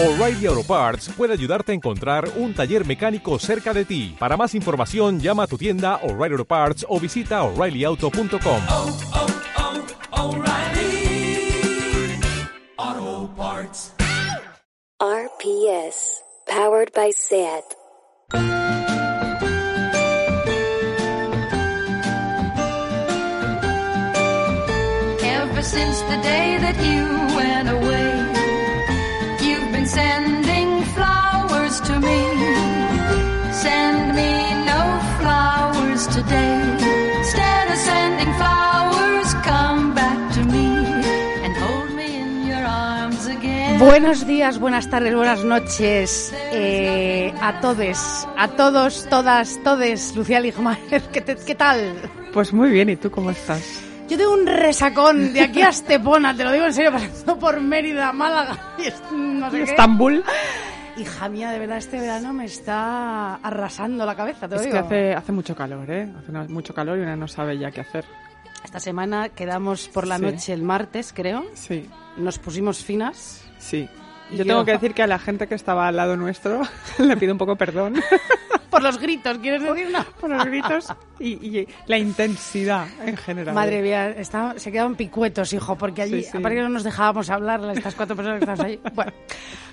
O'Reilly Auto Parts puede ayudarte a encontrar un taller mecánico cerca de ti. Para más información, llama a tu tienda O'Reilly Auto Parts o visita oreillyauto.com. oh, oh, Parts. RPS, powered by SAT. Ever since the day that you went away, Buenos días, buenas tardes, buenas noches eh, a todos, a todos, todas, todes. Lucía Ligmaer, ¿qué, te- ¿qué tal? Pues muy bien, ¿y tú cómo estás? Yo tengo un resacón de aquí a Estepona, te lo digo en serio, pasando por Mérida, Málaga y no sé qué. Estambul. Hija mía, de verdad, este verano me está arrasando la cabeza, te lo Es digo. que hace, hace mucho calor, ¿eh? Hace una- mucho calor y una no sabe ya qué hacer. Esta semana quedamos por la Sí. noche el martes, creo. Sí, Nos pusimos finas. Sí. Yo yo- tengo que decir que a la gente que estaba al lado nuestro le pido un poco perdón Por los gritos, ¿quieres decir? No. por los gritos y, y la intensidad en general. Madre mía, está- se quedaban picuetos, hijo, porque allí, Sí, sí. aparte que no nos dejábamos hablar, estas cuatro personas que estamos ahí. Bueno,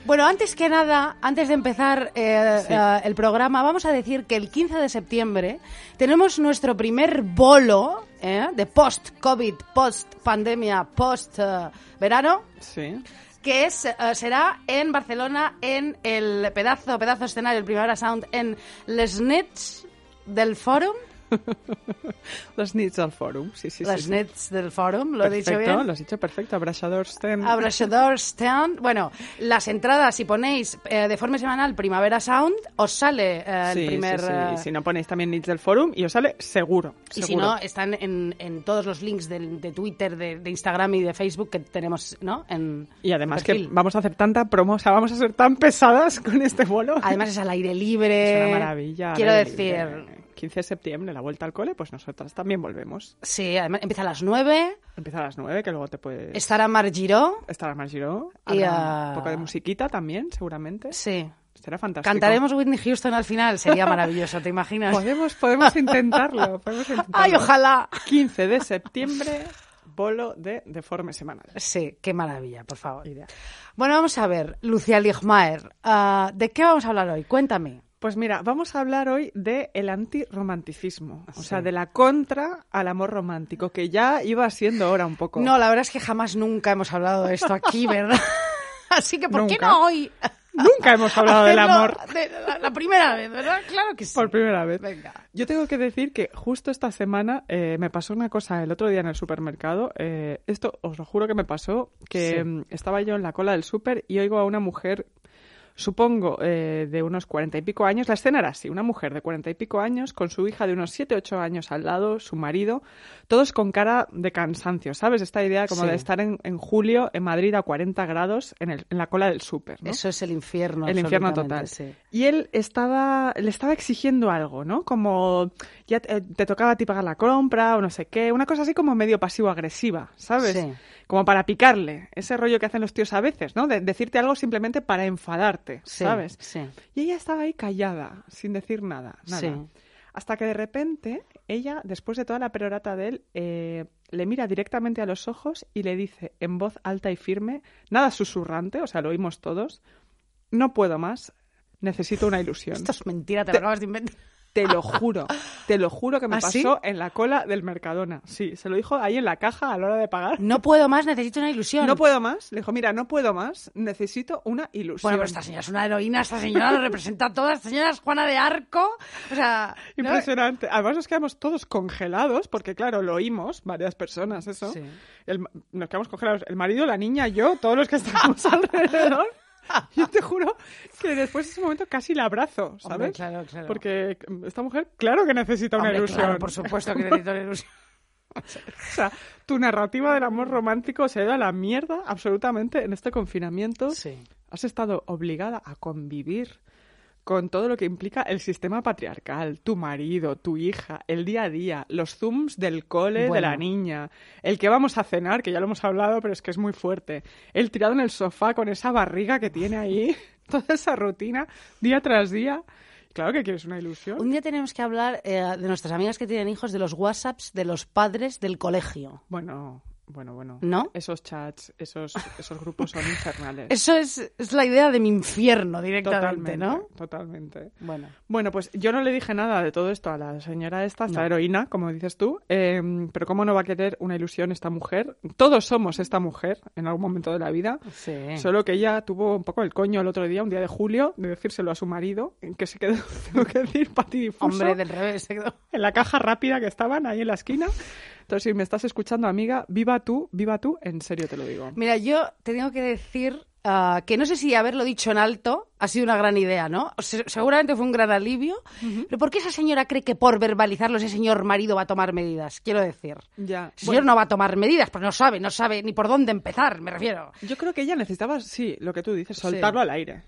bueno antes que nada, antes de empezar eh, Sí. eh, el programa, vamos a decir que el 15 de septiembre tenemos nuestro primer bolo eh, de post-COVID, post-pandemia, post-verano. Sí. Que es, eh, será en Barcelona, en el pedazo, pedazo escenario, el Primavera Sound, en Les Nets del Fórum. Los Nits al Forum, sí, sí, Les sí. Nets del Fórum, lo he dicho Perfecto, bien. lo has dicho perfecto. Abrasador Sten. Abrasador Stand. Bueno, las entradas, si ponéis eh, de forma semanal Primavera Sound, os sale eh, Sí, el primer... sí, sí. eh, Si no ponéis también Nits del Forum y os sale seguro. y si seguro. no, están en, en todos los links del- de, Twitter, de, de Instagram y de Facebook que tenemos, ¿no? En Y además que vamos a hacer tanta promo, o sea, vamos a ser tan pesadas con este bolo. Además es al aire libre. Es una maravilla. Quiero decir, libre. 15 de septiembre, la vuelta al cole, pues nosotras también volvemos. sí, además empieza a las 9. Empieza a las 9, que luego te puedes... Estará Mar Giró. Estará más Giró. Y, habrá ah, Un poco de musiquita también, seguramente. Sí. Será fantástico. Cantaremos Whitney Houston al final. Sería maravilloso, ¿te imaginas? Podemos, podemos intentarlo. Podemos intentarlo. Ay, ojalá. 15 de septiembre, bolo de Deforme Semanal. Sí, qué maravilla, por favor. Bueno, vamos a ver, Lucía Ligmaer, ah, ¿de qué vamos a hablar hoy? Cuéntame. Pues mira, vamos a hablar hoy de el antirromanticismo, o sea, de la contra al amor romántico, que ya iba siendo hora un poco. No, la verdad es que jamás nunca hemos hablado de esto aquí, ¿verdad? Así que, ¿por qué no hoy? Nunca hemos hablado del amor de la, la primera vez, ¿verdad? Claro que sí. por primera vez. Venga. Yo tengo que decir que justo esta semana eh, me pasó una cosa el otro día en el supermercado. eh, esto os lo juro que me pasó, que Sí. mm, estaba yo en la cola del súper y oigo a una mujer, supongo, eh, de unos cuarenta y pico años. La escena era así, una mujer de cuarenta y pico años con su hija de unos siete, ocho años al lado, su marido, todos con cara de cansancio, ¿sabes? Esta idea como Sí. de estar en, en julio en Madrid a 40 grados en, el- en la cola del súper, ¿no? Eso es el infierno. el infierno total. sí. Y él estaba, le estaba exigiendo algo, ¿no? Como ya te, te tocaba a ti pagar la compra o no sé qué, una cosa así como medio pasivo-agresiva, ¿sabes? Sí. Como para picarle, ese rollo que hacen los tíos a veces, ¿no? De decirte algo simplemente para enfadarte, Sí, ¿sabes? sí. Y ella estaba ahí callada, sin decir nada, nada. Sí. Hasta que de repente ella, después de toda la perorata de él, eh, le mira directamente a los ojos y le dice en voz alta y firme, nada susurrante, o sea, lo oímos todos, no puedo más, necesito una ilusión. Esto es mentira, te, Te- lo acabas de inventar. Te lo juro, te lo juro que me ¿Ah, pasó en la cola del Mercadona. Sí, se lo dijo ahí en la caja a la hora de pagar. No puedo más, necesito una ilusión. No puedo más. Le dijo, mira, no puedo más, necesito una ilusión. Bueno, pero esta señora es una heroína, esta señora lo representa a todas, esta señora es Juana de Arco. O sea, ¿no? Impresionante. Además nos quedamos todos congelados, porque claro, lo oímos, varias personas, eso. Sí. El nos quedamos congelados. El marido, la niña, yo, todos los que estábamos alrededor. Yo te juro que después de ese momento casi la abrazo, ¿sabes? Hombre, claro, claro. Porque esta mujer, claro que necesita una ilusión. claro, por supuesto que necesito una ilusión. O sea, tu narrativa del amor romántico se ha ido a la mierda absolutamente en este confinamiento. Sí. Has estado obligada a convivir con todo lo que implica el sistema patriarcal, tu marido, tu hija, el día a día, los zooms del cole de la niña, el que vamos a cenar, que ya lo hemos hablado, pero es que es muy fuerte, el tirado en el sofá con esa barriga que tiene ahí, toda esa rutina, día tras día. Claro que quieres una ilusión. Un día tenemos que hablar eh, de nuestras amigas que tienen hijos, de los WhatsApps de los padres del colegio. Bueno, bueno, bueno. ¿No? Esos chats, esos, esos grupos son infernales. Eso es, es la idea de mi infierno directamente, totalmente, ¿no? Totalmente. Bueno. Bueno, pues yo no le dije nada de todo esto a la señora esta, esta No. heroína, como dices tú, eh, pero ¿cómo no va a querer una ilusión esta mujer? Todos somos esta mujer en algún momento de la vida, Sí. solo que ella tuvo un poco el coño el otro día, un día de julio, de decírselo a su marido, en que se quedó, tengo que decir, patidifuso, Hombre, del revés. se quedó. en la caja rápida que estaban ahí en la esquina. Entonces, si me estás escuchando, amiga, viva tú, viva tú, en serio te lo digo. Mira, yo te tengo que decir ah, que no sé si haberlo dicho en alto ha sido una gran idea, ¿no? O seguramente fue un gran alivio, pero ¿por qué esa señora cree que por verbalizarlo ese señor marido va a tomar medidas? Quiero decir. Ya. El señor no va a tomar medidas, pues no sabe, no sabe ni por dónde empezar, me refiero. Yo creo que ella necesitaba, sí, lo que tú dices, soltarlo al aire.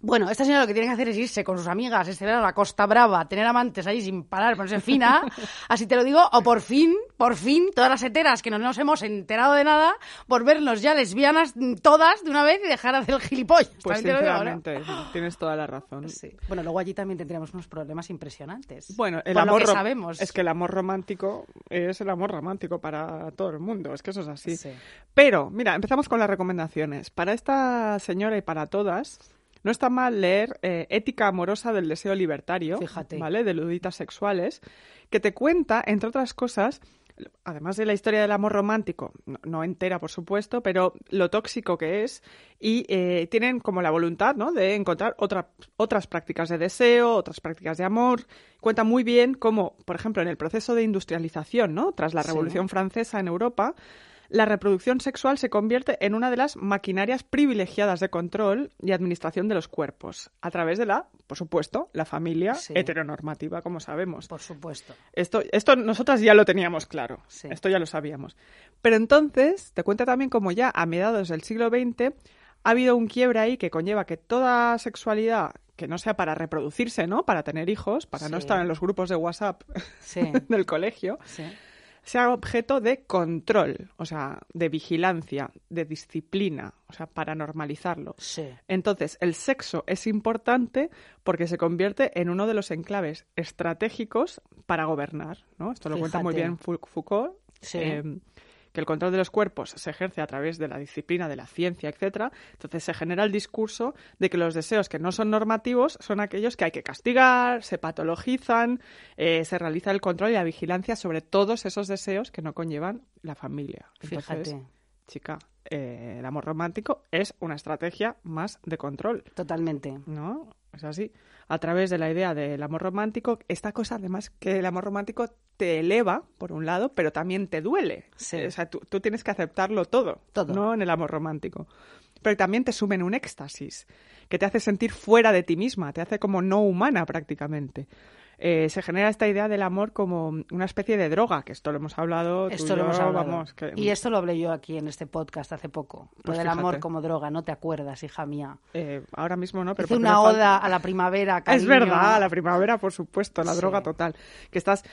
Bueno, esta señora lo que tiene que hacer es irse con sus amigas este verano a la Costa Brava, tener amantes ahí sin parar, ponerse fina, así te lo digo, o por fin, por fin, todas las heteras que no nos hemos enterado de nada, por vernos ya lesbianas todas de una vez y dejar de hacer el gilipollas. Pues También te lo digo, ¿no? sinceramente, tienes toda la razón. Sí. Bueno, luego allí también tendríamos unos problemas impresionantes. Bueno, el Por lo amor que sabemos. es que el amor romántico es el amor romántico para todo el mundo, es que eso es así. Sí. Pero, mira, empezamos con las recomendaciones. Para esta señora y para todas, no está mal leer eh, Ética amorosa del deseo libertario, Fíjate. ¿vale? De luditas sexuales, que te cuenta, entre otras cosas, además de la historia del amor romántico, no, no entera, por supuesto, pero lo tóxico que es, y eh, tienen como la voluntad, ¿no? De encontrar otra- otras prácticas de deseo, otras prácticas de amor. Cuenta muy bien cómo, por ejemplo, en el proceso de industrialización, ¿no? Tras la Sí. Revolución Francesa en Europa, la reproducción sexual se convierte en una de las maquinarias privilegiadas de control y administración de los cuerpos, a través de la, por supuesto, la familia Sí. heteronormativa, como sabemos. Por supuesto. Esto, esto nosotras ya lo teníamos claro, Sí. esto ya lo sabíamos. Pero entonces, te cuenta también como ya a mediados del siglo XX ha habido un quiebre ahí que conlleva que toda sexualidad que no sea para reproducirse, ¿no? Para tener hijos, para no estar en los grupos de WhatsApp del colegio, sí. Sea objeto de control, o sea, de vigilancia, de disciplina, o sea, para normalizarlo. Sí. Entonces, el sexo es importante porque se convierte en uno de los enclaves estratégicos para gobernar, ¿no? Esto lo cuenta muy bien Fou- Foucault, Sí. eh, que el control de los cuerpos se ejerce a través de la disciplina, de la ciencia, etcétera. Entonces se genera el discurso de que los deseos que no son normativos son aquellos que hay que castigar, se patologizan, eh, se realiza el control y la vigilancia sobre todos esos deseos que no conllevan la familia. Entonces, Fíjate. chica, eh, el amor romántico es una estrategia más de control, Totalmente. ¿no? Es así. A través de la idea del amor romántico, esta cosa además que el amor romántico te eleva, por un lado, pero también te duele. Sí. O sea, tú, tú tienes que aceptarlo todo, Todo. ¿no? En el amor romántico. Pero también te sume en un éxtasis, que te hace sentir fuera de ti misma, te hace como no humana prácticamente. Eh, se genera esta idea del amor como una especie de droga, que esto lo hemos hablado. tú Esto y lo yo, hemos hablado. Vamos, que- Y esto lo hablé yo aquí en este podcast hace poco. Pues lo del amor como droga, no te acuerdas, hija mía. eh, ahora mismo no, pero Hice una falta- oda a la primavera, Es cariño. verdad, la primavera, por supuesto, la Sí. droga total. Que estás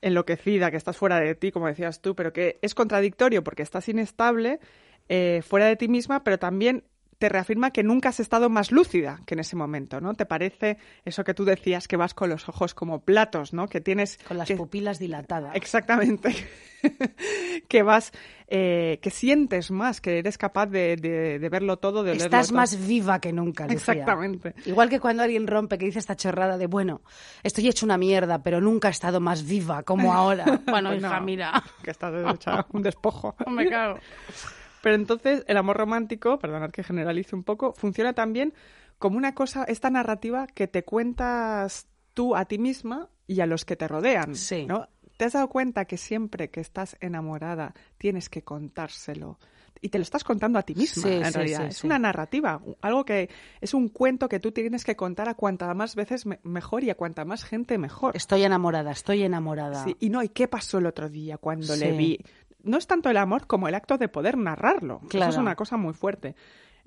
enloquecida, que estás fuera de ti, como decías tú, pero que es contradictorio porque estás inestable, eh, fuera de ti misma, pero también te reafirma que nunca has estado más lúcida que en ese momento, ¿no? Te parece eso que tú decías que vas con los ojos como platos, ¿no? Que tienes Con las que- pupilas dilatadas. Exactamente. que vas, eh, que sientes más, que eres capaz de, de- de verlo todo, de Estás todo. más viva que nunca, Lucía. Exactamente. Igual que cuando alguien rompe, que dice esta chorrada de, bueno, estoy hecho una mierda, pero nunca he estado más viva como ahora. Bueno, Pues hija, no, mira. Que estás hecha un despojo. Me cago. Pero entonces el amor romántico, perdonad que generalice un poco, funciona también como una cosa, esta narrativa que te cuentas tú a ti misma y a los que te rodean. Sí. ¿no? ¿Te has dado cuenta que siempre que estás enamorada tienes que contárselo? Y te lo estás contando a ti misma, Sí, en sí, realidad. sí, es una narrativa, algo que es un cuento que tú tienes que contar a cuanta más veces me- mejor y a cuanta más gente mejor. Estoy enamorada, estoy enamorada. Sí, y no, ¿y qué pasó el otro día cuando le vi? No es tanto el amor como el acto de poder narrarlo. Eso Claro. es una cosa muy fuerte.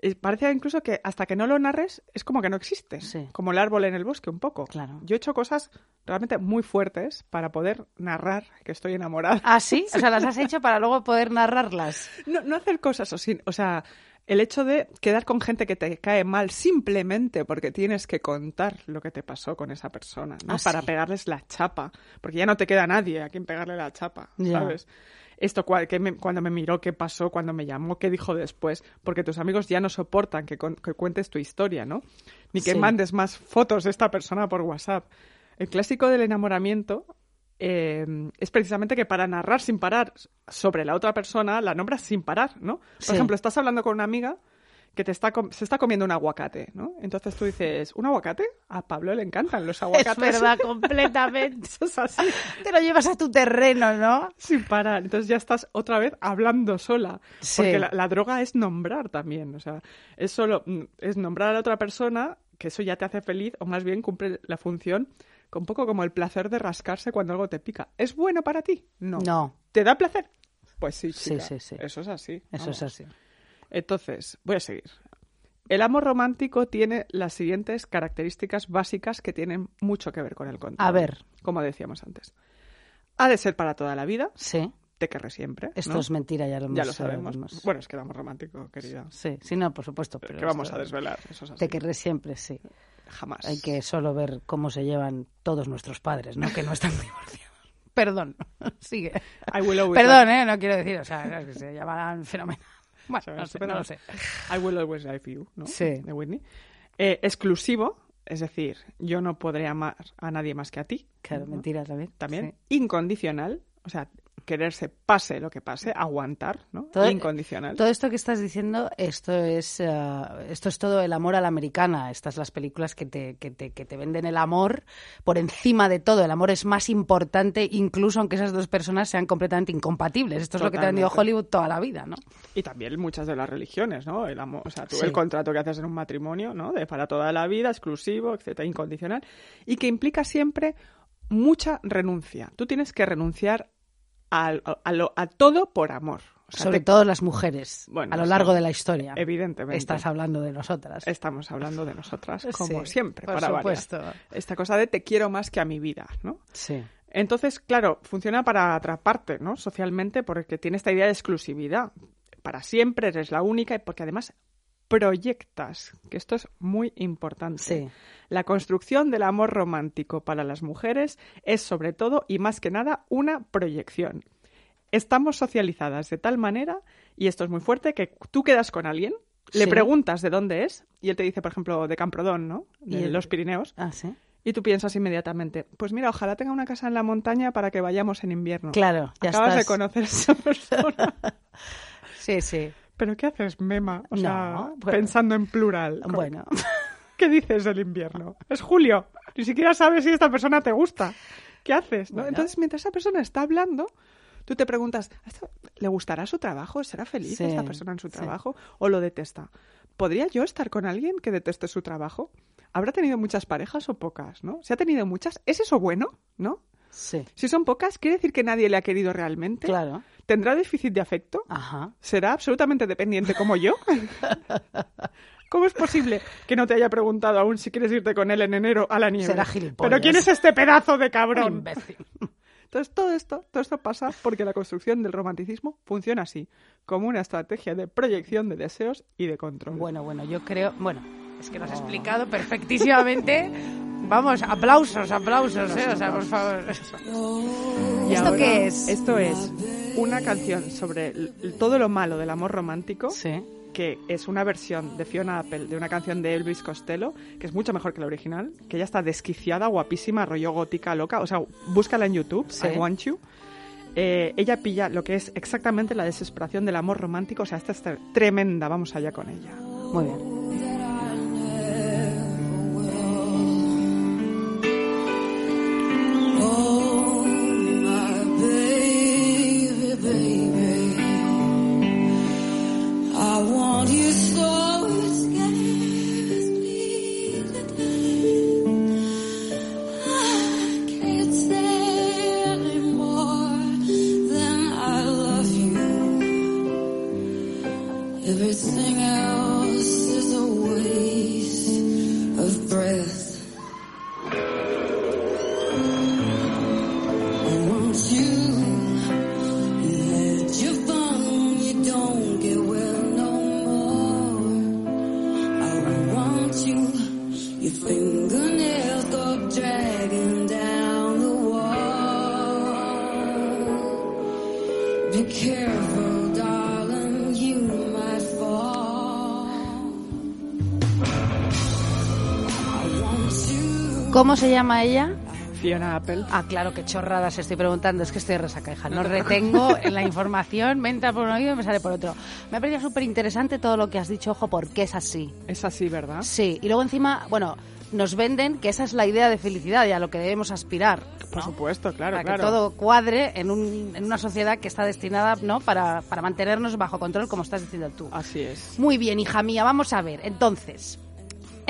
eh, parece incluso que hasta que no lo narres es como que no existe. Sí. Como el árbol en el bosque, un poco. Claro. Yo he hecho cosas realmente muy fuertes para poder narrar que estoy enamorada. ¿Ah, sí? O sea, las has hecho para luego poder narrarlas. No, no hacer cosas así. O sea, el hecho de quedar con gente que te cae mal simplemente porque tienes que contar lo que te pasó con esa persona, ¿no? Ah, Para sí. pegarles la chapa. Porque ya no te queda nadie a quien pegarle la chapa. Esto que me- cuando me miró, qué pasó, cuando me llamó, qué dijo después, porque tus amigos ya no soportan que, con- que cuentes tu historia, ¿no? Ni que Sí. mandes más fotos de esta persona por WhatsApp. El clásico del enamoramiento eh, es precisamente que para narrar sin parar sobre la otra persona, la nombras sin parar, ¿no? Por Sí. ejemplo, estás hablando con una amiga que te está se está comiendo un aguacate, ¿no? Entonces tú dices, ¿un aguacate? A Pablo le encantan los aguacates. Es verdad, completamente. Eso es así, Te lo llevas a tu terreno, ¿no? sin parar. Entonces ya estás otra vez hablando sola. Sí. Porque la, la droga es nombrar también. O sea, es solo mm, es nombrar a otra persona, que eso ya te hace feliz, o más bien cumple la función un poco como el placer de rascarse cuando algo te pica. ¿Es bueno para ti? No. No. ¿Te da placer? Pues sí, Sí, chica. sí, sí. Eso es así. Eso vamos. es así. Entonces, voy a seguir. El amor romántico tiene las siguientes características básicas que tienen mucho que ver con el control. A ver. Como decíamos antes. Ha de ser para toda la vida, Sí. te querré siempre. Esto ¿no? es mentira, ya lo hemos Ya lo sabemos. hemos- Bueno, es que el amor romántico, querida. Sí, sí, no, por supuesto. Pero que vamos a desvelar, eso es así. Te querré siempre, sí. Jamás. Hay que solo ver cómo se llevan todos nuestros padres, ¿no? Que no están divorciados. Perdón, sigue. I will Perdón, ¿eh? No quiero decir, o sea, es que se llamarán fenomenal. Bueno, no, sé, no lo sé. I will always love you, ¿no? Sí. De Whitney. Eh, exclusivo, es decir, yo no podré amar a nadie más que a ti. Claro, ¿no? mentira también. También. Sí. Incondicional, o sea, quererse pase lo que pase, aguantar, ¿no? Todo- Incondicional. Todo esto que estás diciendo, esto es, eh, esto es todo el amor a la americana. Estas las películas que te, que, te, que te venden el amor por encima de todo. El amor es más importante, incluso aunque esas dos personas sean completamente incompatibles. Esto es lo que te ha vendido. Hollywood toda la vida, ¿no? Y también muchas de las religiones, ¿no? El amor, o sea, tú Sí. el contrato que haces en un matrimonio, ¿no? De para toda la vida, exclusivo, etcétera, incondicional, y que implica siempre mucha renuncia. Tú tienes que renunciar a, a lo- a todo por amor. O sea, Sobre te- todo las mujeres, Bueno, a lo sí. largo de la historia. Evidentemente. Estás hablando de nosotras. Estamos hablando de nosotras, como Sí, siempre, por para variar. supuesto. Esta cosa de te quiero más que a mi vida, ¿no? Sí. Entonces, claro, funciona para atraparte, ¿no? Socialmente, porque tiene esta idea de exclusividad. Para siempre eres la única y porque además proyectas, que esto es muy importante. Sí. La construcción del amor romántico para las mujeres es sobre todo y más que nada una proyección. Estamos socializadas de tal manera, y esto es muy fuerte, que tú quedas con alguien, le Sí. preguntas de dónde es, y él te dice, por ejemplo, de Camprodón, ¿no? De Y los Pirineos. Ah, sí. Y tú piensas inmediatamente, pues mira, ojalá tenga una casa en la montaña para que vayamos en invierno. Claro, ya Acabas de conocer a esa persona. Sí, sí. ¿Pero qué haces, Mema? O sea, pues- pensando en plural. Bueno, ¿Qué dices del invierno? Es julio. Ni siquiera sabes si esta persona te gusta. ¿Qué haces? no? Entonces, mientras esa persona está hablando, tú te preguntas, ¿esto- ¿le gustará su trabajo? ¿Será feliz Sí, esta persona en su sí. trabajo? ¿O lo detesta? ¿Podría yo estar con alguien que deteste su trabajo? ¿Habrá tenido muchas parejas o pocas? ¿no? Si ha tenido muchas, ¿es eso bueno? ¿No? Sí. Si son pocas, ¿quiere decir que nadie le ha querido realmente? Claro. ¿Tendrá déficit de afecto? Ajá. ¿Será absolutamente dependiente como yo? ¿Cómo es posible que no te haya preguntado aún si quieres irte con él en enero a la nieve? Será gilipollas. ¿Pero quién es este pedazo de cabrón? Imbécil. Entonces, todo esto, todo esto pasa porque la construcción del romanticismo funciona así, como una estrategia de proyección de deseos y de control. Bueno, bueno, yo creo. Bueno, es que lo has explicado perfectísimamente. Vamos, aplausos, aplausos, ¿eh? O sea, por favor. Y ¿Esto ahora, qué es? Esto es una canción sobre todo lo malo del amor romántico. Sí. que es una versión de Fiona Apple de una canción de Elvis Costello, que es mucho mejor que la original, que ella está desquiciada, guapísima, rollo gótica, loca. O sea, búscala en YouTube, Sí. I Want You. Eh, ella pilla lo que es exactamente la desesperación del amor romántico. O sea, esta es tre- tremenda. Vamos allá con ella. Muy bien. Baby. I want you so ¿Cómo se llama ella? Fiona Apple. Ah, claro, qué chorradas estoy preguntando. Es que estoy resaca, hija. No retengo la información, me entra por un oído y me sale por otro. Me ha parecido súper interesante todo lo que has dicho, ojo, porque es así. Es así, ¿verdad? Sí, y luego encima, bueno, nos venden que esa es la idea de felicidad y a lo que debemos aspirar. Por ¿no? supuesto, claro, para claro. que todo cuadre en, un- en una sociedad que está destinada ¿no? para, para mantenernos bajo control, como estás diciendo tú. Así es. Muy bien, hija mía, vamos a ver. Entonces,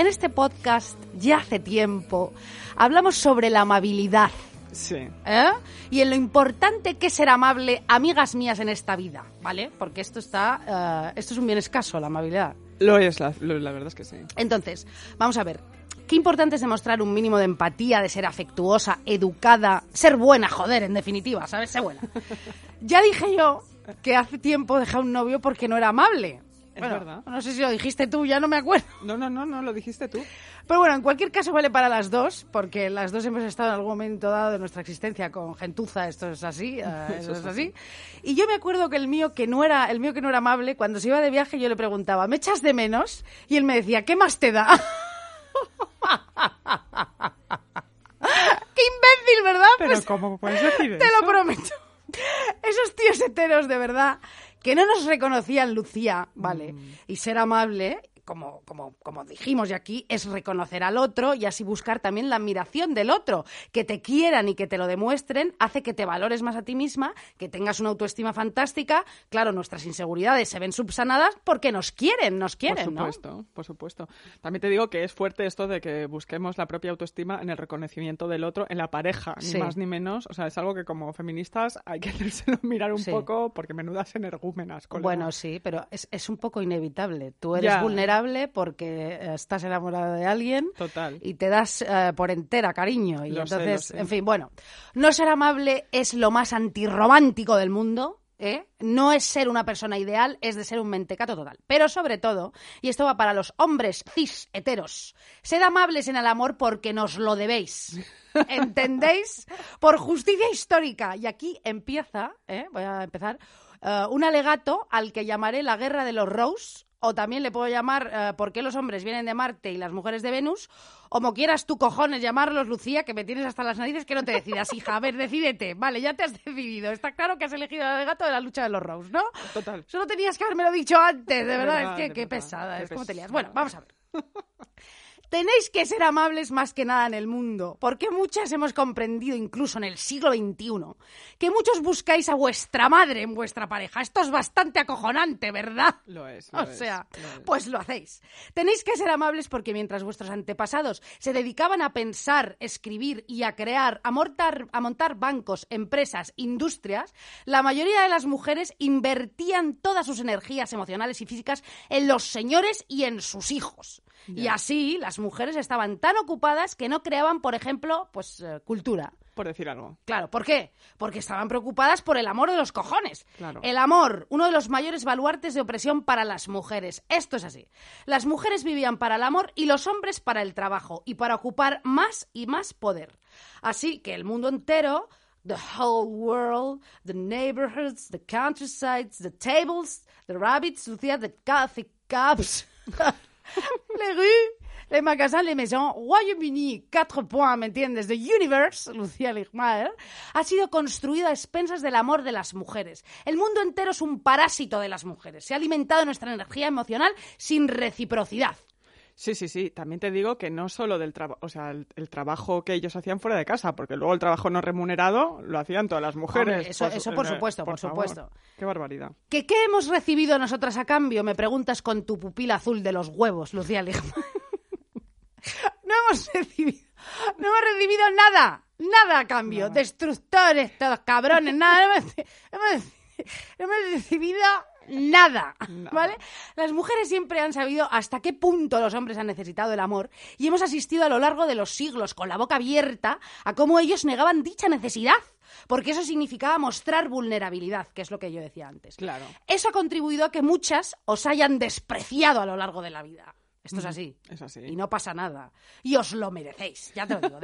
en este podcast, ya hace tiempo, hablamos sobre la amabilidad. Sí. ¿eh? Y en lo importante que es ser amable, amigas mías, en esta vida, ¿vale? Porque esto está, eh, esto es un bien escaso, la amabilidad. Lo es, la, lo- la verdad es que sí. Entonces, vamos a ver. Qué importante es demostrar un mínimo de empatía, de ser afectuosa, educada, ser buena, joder, en definitiva, ¿sabes? Ser buena. Ya dije yo que hace tiempo dejé a un novio porque no era amable. Es verdad. No sé si lo dijiste tú, ya no me acuerdo. No, no, no, no, lo dijiste tú. Pero bueno, en cualquier caso vale para las dos, porque las dos hemos estado en algún momento dado de nuestra existencia con gentuza, esto es así, eh, eso es así. Y yo me acuerdo que el mío que no era, el mío que no era amable, cuando se iba de viaje yo le preguntaba, ¿me echas de menos? Y él me decía, ¿qué más te da? ¡Qué imbécil, ¿verdad? Pero Pues- ¿cómo puedes decir te eso? lo prometo. Esos tíos heteros, de verdad, que no nos reconocían Lucía, ¿vale? Mm. Y ser amable, como, como, como dijimos ya aquí, es reconocer al otro y así buscar también la admiración del otro. Que te quieran y que te lo demuestren hace que te valores más a ti misma, que tengas una autoestima fantástica. Claro, nuestras inseguridades se ven subsanadas porque nos quieren, nos quieren, por ¿no? supuesto, por supuesto. También te digo que es fuerte esto de que busquemos la propia autoestima en el reconocimiento del otro, en la pareja, Sí. ni más ni menos. O sea, es algo que como feministas hay que hacérselo mirar un Sí. poco porque menudas energúmenas. colega. Bueno, sí, pero es, es un poco inevitable. Tú eres Ya. vulnerable porque eh, estás enamorada de alguien Total. y te das eh, por entera cariño. Y Lo entonces, sé. en fin, bueno, no ser amable es lo más antirromántico del mundo. ¿eh? No es ser una persona ideal, es de ser un mentecato total. Pero sobre todo, y esto va para los hombres cis heteros, sed amables en el amor porque nos lo debéis. ¿Entendéis? Por justicia histórica. Y aquí empieza, ¿eh? voy a empezar, un alegato al que llamaré la guerra de los Rose, o también le puedo llamar eh, por qué los hombres vienen de Marte y las mujeres de Venus, o como quieras tú cojones llamarlos, Lucía, que me tienes hasta las narices que no te decidas, hija. A ver, decídete. Vale, ya te has decidido. Está claro que has elegido el alegato de la lucha de los Rose, ¿no? Total. Solo tenías que haberme lo dicho antes, de verdad. verdad, es que de qué verdad, pesada, qué es como te lías. Bueno, vamos a ver. Tenéis que ser amables más que nada en el mundo, porque muchas hemos comprendido, incluso en el siglo XXI, que muchos buscáis a vuestra madre en vuestra pareja. Esto es bastante acojonante, ¿verdad? Lo es. lo O es, sea, lo es. pues lo hacéis. Tenéis que ser amables porque mientras vuestros antepasados se dedicaban a pensar, escribir y a crear, a montar, a montar bancos, empresas, industrias, la mayoría de las mujeres invertían todas sus energías emocionales y físicas en los señores y en sus hijos. Y así las mujeres estaban tan ocupadas que no creaban, por ejemplo, pues eh, cultura. Por decir algo. Claro, ¿por qué? Porque estaban preocupadas por el amor de los cojones. Claro. El amor, uno de los mayores baluartes de opresión para las mujeres. Esto es así. Las mujeres vivían para el amor y los hombres para el trabajo y para ocupar más y más poder. Así que el mundo entero, the whole world, the neighborhoods, the countrysides, the tables, the rabbits, Lucía, the coffee cups, les rues, les magasins, les maisons, Royaume-Uni, cuatro points, ¿me entiendes? The universe, Lucía Ligmaer, ha sido construido a expensas del amor de las mujeres. El mundo entero es un parásito de las mujeres. Se ha alimentado nuestra energía emocional sin reciprocidad. Sí, sí, sí. También te digo que no solo del trabajo, o sea, el, el trabajo que ellos hacían fuera de casa, porque luego el trabajo no remunerado lo hacían todas las mujeres. Hombre, eso- eso por supuesto, por supuesto. Qué barbaridad. ¿Que ¿Qué hemos recibido nosotras a cambio? Me preguntas con tu pupila azul de los huevos, Lucía Ligmaer. No hemos recibido, no hemos recibido nada, nada a cambio. Destructores, todos cabrones, nada. Hemos- hemos recibido nada, ¿vale? Las mujeres siempre han sabido hasta qué punto los hombres han necesitado el amor y hemos asistido a lo largo de los siglos con la boca abierta a cómo ellos negaban dicha necesidad. Porque eso significaba mostrar vulnerabilidad, que es lo que yo decía antes. Claro. Eso ha contribuido a que muchas os hayan despreciado a lo largo de la vida. Esto es así. es así. Y no pasa nada. Y os lo merecéis, ya te lo digo,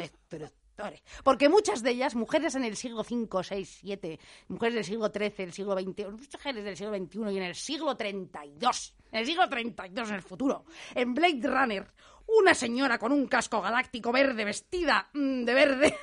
Porque muchas de ellas, mujeres en el siglo V, VI, VII, mujeres del siglo XIII, del siglo XXI, mujeres del siglo XXI y en el siglo 32, en el siglo 32 en el futuro, en Blade Runner, una señora con un casco galáctico verde vestida mm, de verde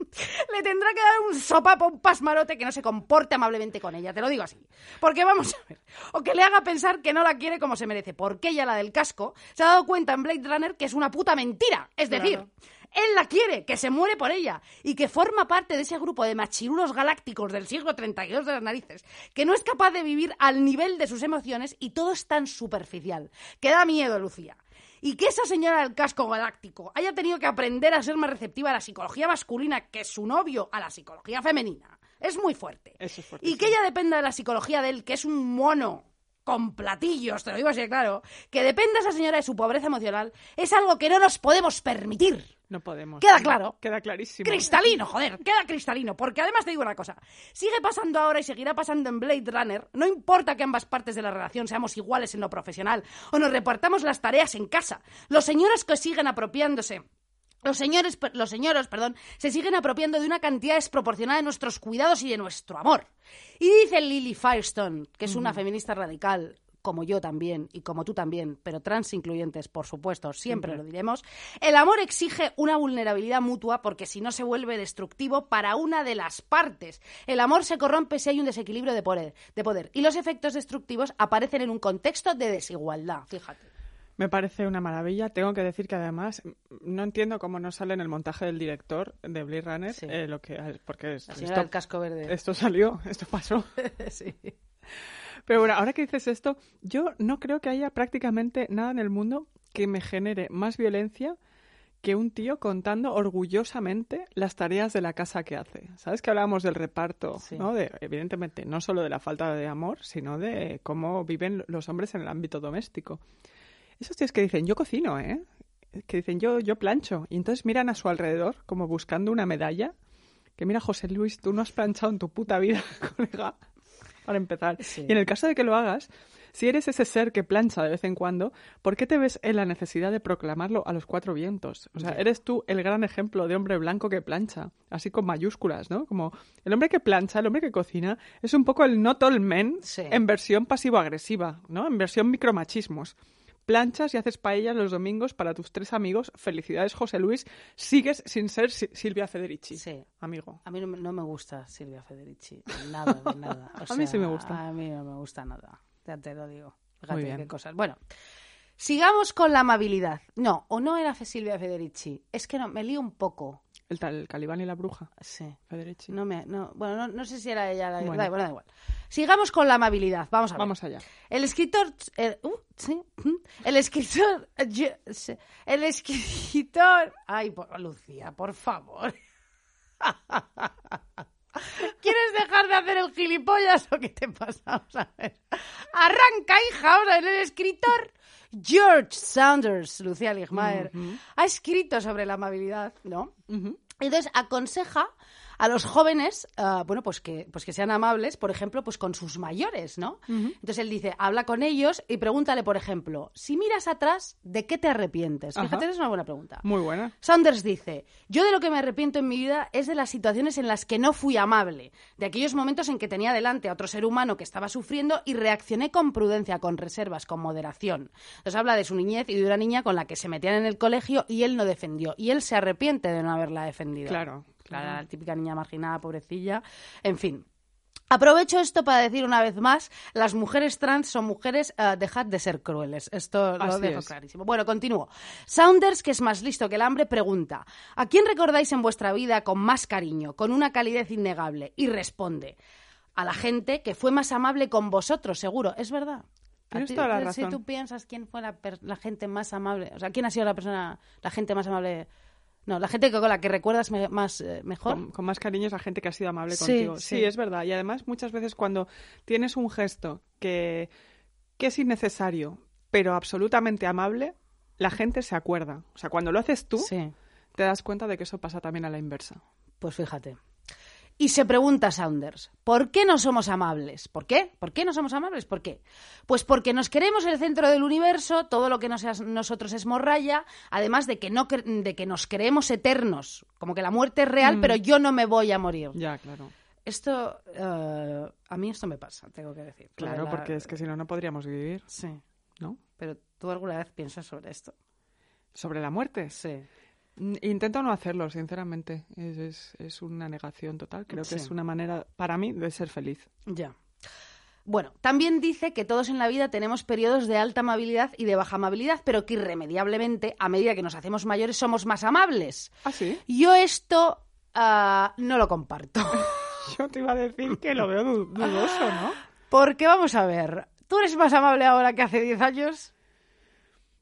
le tendrá que dar un sopapo, un pasmarote que no se comporte amablemente con ella, te lo digo así. Porque vamos a ver, o que le haga pensar que no la quiere como se merece, porque ella, la del casco, se ha dado cuenta en Blade Runner que es una puta mentira. Es decir. Él la quiere, que se muere por ella y que forma parte de ese grupo de machirulos galácticos del siglo 32 de las narices, que no es capaz de vivir al nivel de sus emociones y todo es tan superficial, que da miedo, Lucía. Y que esa señora del casco galáctico haya tenido que aprender a ser más receptiva a la psicología masculina que su novio a la psicología femenina. Es muy fuerte. Eso es y que ella dependa de la psicología de él, que es un mono con platillos, te lo digo así de claro, que dependa esa señora de su pobreza emocional, es algo que no nos podemos permitir. No podemos. Queda claro. Queda clarísimo. Cristalino, joder, queda cristalino. Porque además te digo una cosa, sigue pasando ahora y seguirá pasando en Blade Runner, no importa que ambas partes de la relación seamos iguales en lo profesional o nos repartamos las tareas en casa, los señores que siguen apropiándose los señores, los señoros, perdón, se siguen apropiando de una cantidad desproporcionada de nuestros cuidados y de nuestro amor. Y dice Lily Firestone, que es una feminista radical, como yo también y como tú también, pero trans incluyentes, por supuesto, siempre lo diremos, el amor exige una vulnerabilidad mutua porque si no se vuelve destructivo para una de las partes. El amor se corrompe si hay un desequilibrio de poder, de poder y los efectos destructivos aparecen en un contexto de desigualdad, fíjate. Me parece una maravilla. Tengo que decir que además mm, no entiendo cómo no sale en el montaje del director de Blade Runner Sí. eh, lo que porque esto, del casco verde. esto salió, esto pasó. Sí. Pero bueno, ahora que dices esto, yo no creo que haya prácticamente nada en el mundo que me genere más violencia que un tío contando orgullosamente las tareas de la casa que hace. ¿Sabes que hablábamos del reparto? Sí. ¿no? De, evidentemente, no solo de la falta de amor, sino de cómo viven los hombres en el ámbito doméstico. Esos tíos que dicen, yo cocino, ¿eh? Que dicen, yo, yo plancho. Y entonces miran a su alrededor como buscando una medalla. Que mira, José Luis, tú no has planchado en tu puta vida, colega. Para empezar. Sí. Y en el caso de que lo hagas, si eres ese ser que plancha de vez en cuando, ¿por qué te ves en la necesidad de proclamarlo a los cuatro vientos? O sea, eres tú el gran ejemplo de hombre blanco que plancha, así con mayúsculas, ¿no? Como el hombre que plancha, el hombre que cocina, es un poco el not all men Sí. en versión pasivo-agresiva, ¿no? En versión micromachismos. Planchas y haces paellas los domingos para tus tres amigos. Felicidades, José Luis. Sigues sin ser Si- Silvia Federici, Sí. amigo. A mí no, me- no me gusta Silvia Federici. Nada de nada. O A mí sí me gusta. A mí no me gusta nada. Ya te lo digo. Fíjate Muy bien. qué cosas. Bueno, sigamos con la amabilidad. No, o no era Silvia Federici. Es que no, me lío un poco. El tal el Calibán y la bruja, Sí. Federici. No me, no, bueno, no, no sé si era ella la Bueno. da igual, da igual. Sigamos con la amabilidad. Vamos a ver. Vamos allá. El escritor. El, uh, sí, mm, el escritor. El escritor. Ay, por- Lucía, por favor. ¿Quieres dejar de hacer el gilipollas o qué te pasa? Vamos a ver. Arranca, hija. Vamos a ver. El escritor George Saunders, Lucía Ligmaer, ha escrito sobre la amabilidad, ¿no? Entonces aconseja a los jóvenes, ah, bueno, pues que, pues que sean amables, por ejemplo, pues con sus mayores, ¿no? Entonces él dice, habla con ellos y pregúntale, por ejemplo, si miras atrás, ¿de qué te arrepientes? Ajá. Fíjate, es una buena pregunta. Muy buena. Sanders dice, yo de lo que me arrepiento en mi vida es de las situaciones en las que no fui amable, de aquellos momentos en que tenía delante a otro ser humano que estaba sufriendo y reaccioné con prudencia, con reservas, con moderación. Entonces habla de su niñez y de una niña con la que se metían en el colegio y él no defendió. Y él se arrepiente de no haberla defendido. Claro, Claro, la típica niña marginada, pobrecilla. En fin. Aprovecho esto para decir una vez más, las mujeres trans son mujeres, eh, dejad de ser crueles. Esto lo Así dejo es. clarísimo. Bueno, continúo. Saunders, que es más listo que el hambre, pregunta, ¿a quién recordáis en vuestra vida con más cariño, con una calidez innegable? Y responde, a la gente que fue más amable con vosotros, seguro. Es verdad. Tienes ti- toda la Si razón. tú piensas quién fue la, la gente más amable, o sea, quién ha sido la persona, la gente más amable... No, la gente con la que recuerdas me- más eh, mejor. Con, con más cariño es la gente que ha sido amable Sí, contigo. sí. Sí, es verdad. Y además, muchas veces cuando tienes un gesto que, que es innecesario, pero absolutamente amable, la gente se acuerda. O sea, cuando lo haces tú, Sí, te das cuenta de que eso pasa también a la inversa. pues fíjate. Y se pregunta Saunders, ¿por qué no somos amables? ¿Por qué? ¿Por qué no somos amables? ¿Por qué? Pues porque nos queremos el centro del universo, todo lo que nos es- nosotros es morralla, además de que, no de que nos creemos eternos, como que la muerte es real, pero yo no me voy a morir. Ya, claro. Esto, eh, a mí esto me pasa, tengo que decir. Claro, la- porque es que si no, no podríamos vivir, Sí, ¿no? pero ¿tú alguna vez piensas sobre esto? ¿Sobre la muerte? Sí. Intento no hacerlo, sinceramente. Es, es- es una negación total. Creo Sí. que es una manera, para mí, de ser feliz. Ya. Bueno, también dice que todos en la vida tenemos periodos de alta amabilidad y de baja amabilidad, pero que irremediablemente, a medida que nos hacemos mayores, somos más amables. ¿Ah, sí? Yo esto ah, no lo comparto. Yo te iba a decir que lo veo du- dudoso, ¿no? Porque vamos a ver, ¿tú eres más amable ahora que hace 10 años?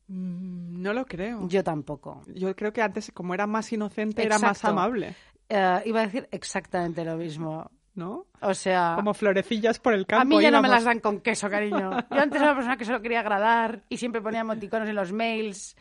Mm, No lo creo. Yo tampoco. Yo creo que antes, como era más inocente, era más amable, Eh, iba a decir exactamente lo mismo. ¿no? O sea, Como florecillas por el campo. a mí ya no me las dan con queso, cariño. Yo antes era una persona que solo quería agradar y siempre ponía emoticonos en los mails,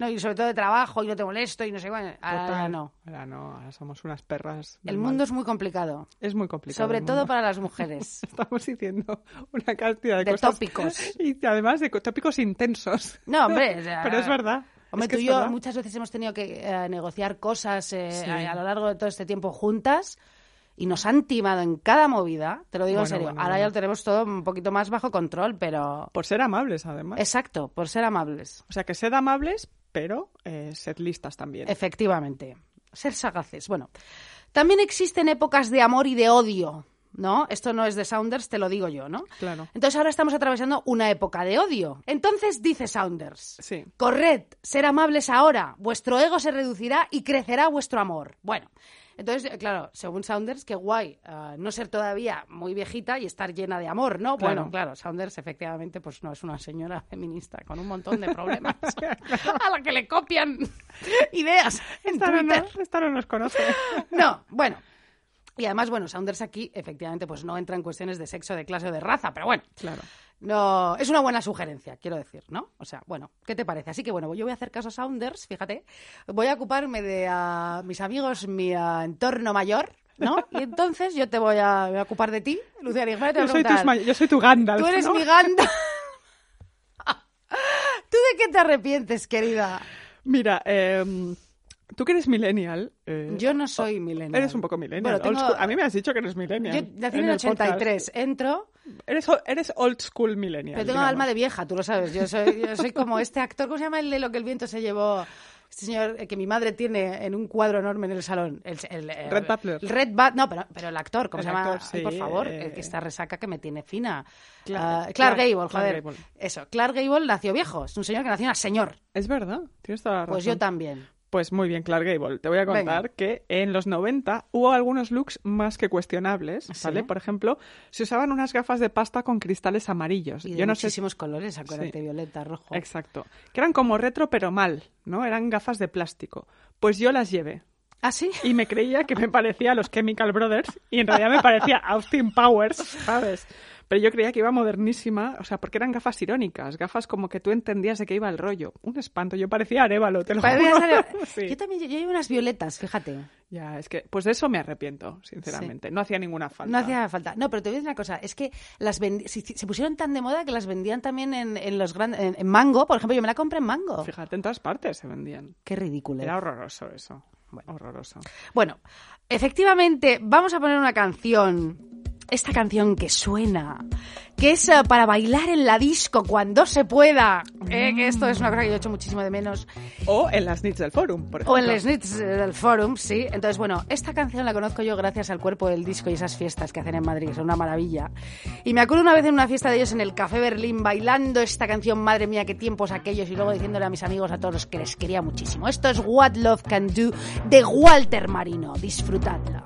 no y sobre todo de trabajo y no te molesto y no sé, bueno, ahora no. Ahora no, ahora somos unas perras. El mal. mundo es muy complicado, es muy complicado. sobre todo para las mujeres. Estamos diciendo una cantidad de, De cosas. tópicos. Y además de co- tópicos intensos. No, hombre, Pero es verdad. Hombre, Es que tú y yo verdad. muchas veces hemos tenido que eh, negociar cosas eh, Sí. a, a lo largo de todo este tiempo juntas y nos han timado en cada movida, te lo digo en serio. bueno, Ahora bueno. ya lo tenemos todo un poquito más bajo control, pero... Por ser amables, además. Exacto, por ser amables. O sea, que sed amables, pero eh, sed listas también. Efectivamente. Ser sagaces. Bueno, también existen épocas de amor y de odio, ¿no? Esto no es de Saunders, te lo digo yo, ¿no? Claro. Entonces ahora estamos atravesando una época de odio. Entonces dice Saunders. Sí. Corred, ser amables ahora. Vuestro ego se reducirá y crecerá vuestro amor. Bueno. Entonces, eh, claro, según Saunders, qué guay ah, no ser todavía muy viejita y estar llena de amor, ¿no? Claro. Bueno, claro, Saunders efectivamente pues no es una señora feminista con un montón de problemas a la que le copian ideas en Esta no, esta no nos conoce. No, bueno. Y además, bueno, Saunders aquí efectivamente pues no entra en cuestiones de sexo, de clase o de raza, pero bueno, Claro. No, es una buena sugerencia, quiero decir, ¿no? O sea, bueno, ¿qué te parece? Así que bueno, yo voy a hacer caso a Saunders, fíjate, voy a ocuparme de ah, mis amigos, mi ah, entorno mayor, ¿no? Y entonces yo te voy a, me voy a ocupar de ti, voy Yo a soy, yo soy tu Gandalf. tú eres ¿no? mi ganda. ¿Tú de qué te arrepientes, querida? Mira, em, tú que eres millennial. eh, Yo no soy millennial. Eres un poco millennial. Bueno, tengo-. A mí me has dicho que eres millennial. Yo nací en el 83, podcast. entro, Eres, eres old school millennial. pero tengo digamos. alma de vieja, tú lo sabes. Yo soy, yo soy como este actor, ¿cómo se llama el de lo que el viento se llevó? Este señor eh, que mi madre tiene en un cuadro enorme en el salón. El, el, eh, Red Butler. el Red Butler. No, pero, pero el actor, ¿cómo El se llama? actor, Ay, por sí, favor, eh, el que está resaca que me tiene fina. Clark- Ah, Clark, Clark- Gable, Clark joder. Gable. Eso, Clark Gable nació viejo. Es un señor que nació una señor. Es verdad, tienes toda la razón. Pues yo también. Pues muy bien, Clark Gable. Te voy a contar Venga. que en los 90 hubo algunos looks más que cuestionables, ¿Sí? ¿vale? Por ejemplo, se usaban unas gafas de pasta con cristales amarillos. Y de yo no sé muchísimos colores, acuérdate, Sí. violeta, rojo. Exacto. Que eran como retro pero mal, ¿no? Eran gafas de plástico. Pues yo las llevé. ¿Ah, sí? Y me creía que me parecía a los Chemical Brothers y en realidad me parecía Austin Powers, ¿sabes? Pero yo creía que iba modernísima, o sea, porque eran gafas irónicas, gafas como que tú entendías de qué iba el rollo. Un espanto, yo parecía Arevalo, te lo juro. Sí. Yo también, yo, unas violetas, fíjate. Ya, es que, pues de eso me arrepiento, sinceramente. No hacía ninguna falta. No hacía falta. No, pero te voy a decir una cosa. Es que las si- se pusieron tan de moda que las vendían también en, en los gran- en, en Mango. Por ejemplo, yo me la compré en Mango. Fíjate, en todas partes se vendían. Qué ridículo. Era horroroso eso. Horroroso. Bueno, efectivamente, vamos a poner una canción. Esta canción que suena, que es eh, para bailar en la disco cuando se pueda. eh, que esto es una cosa que yo he hecho muchísimo de menos. O en las nits del forum, por ejemplo. O en el Snitz del Forum, sí. Entonces, bueno, esta canción la conozco yo gracias al cuerpo del disco y esas fiestas que hacen en Madrid, que son una maravilla. Y me acuerdo una vez en una fiesta de ellos en el Café Berlín bailando esta canción, madre mía, qué tiempos aquellos, y luego diciéndole a mis amigos, a todos los que les quería muchísimo. Esto es What Love Can Do de Walter Marino. Disfrutadla.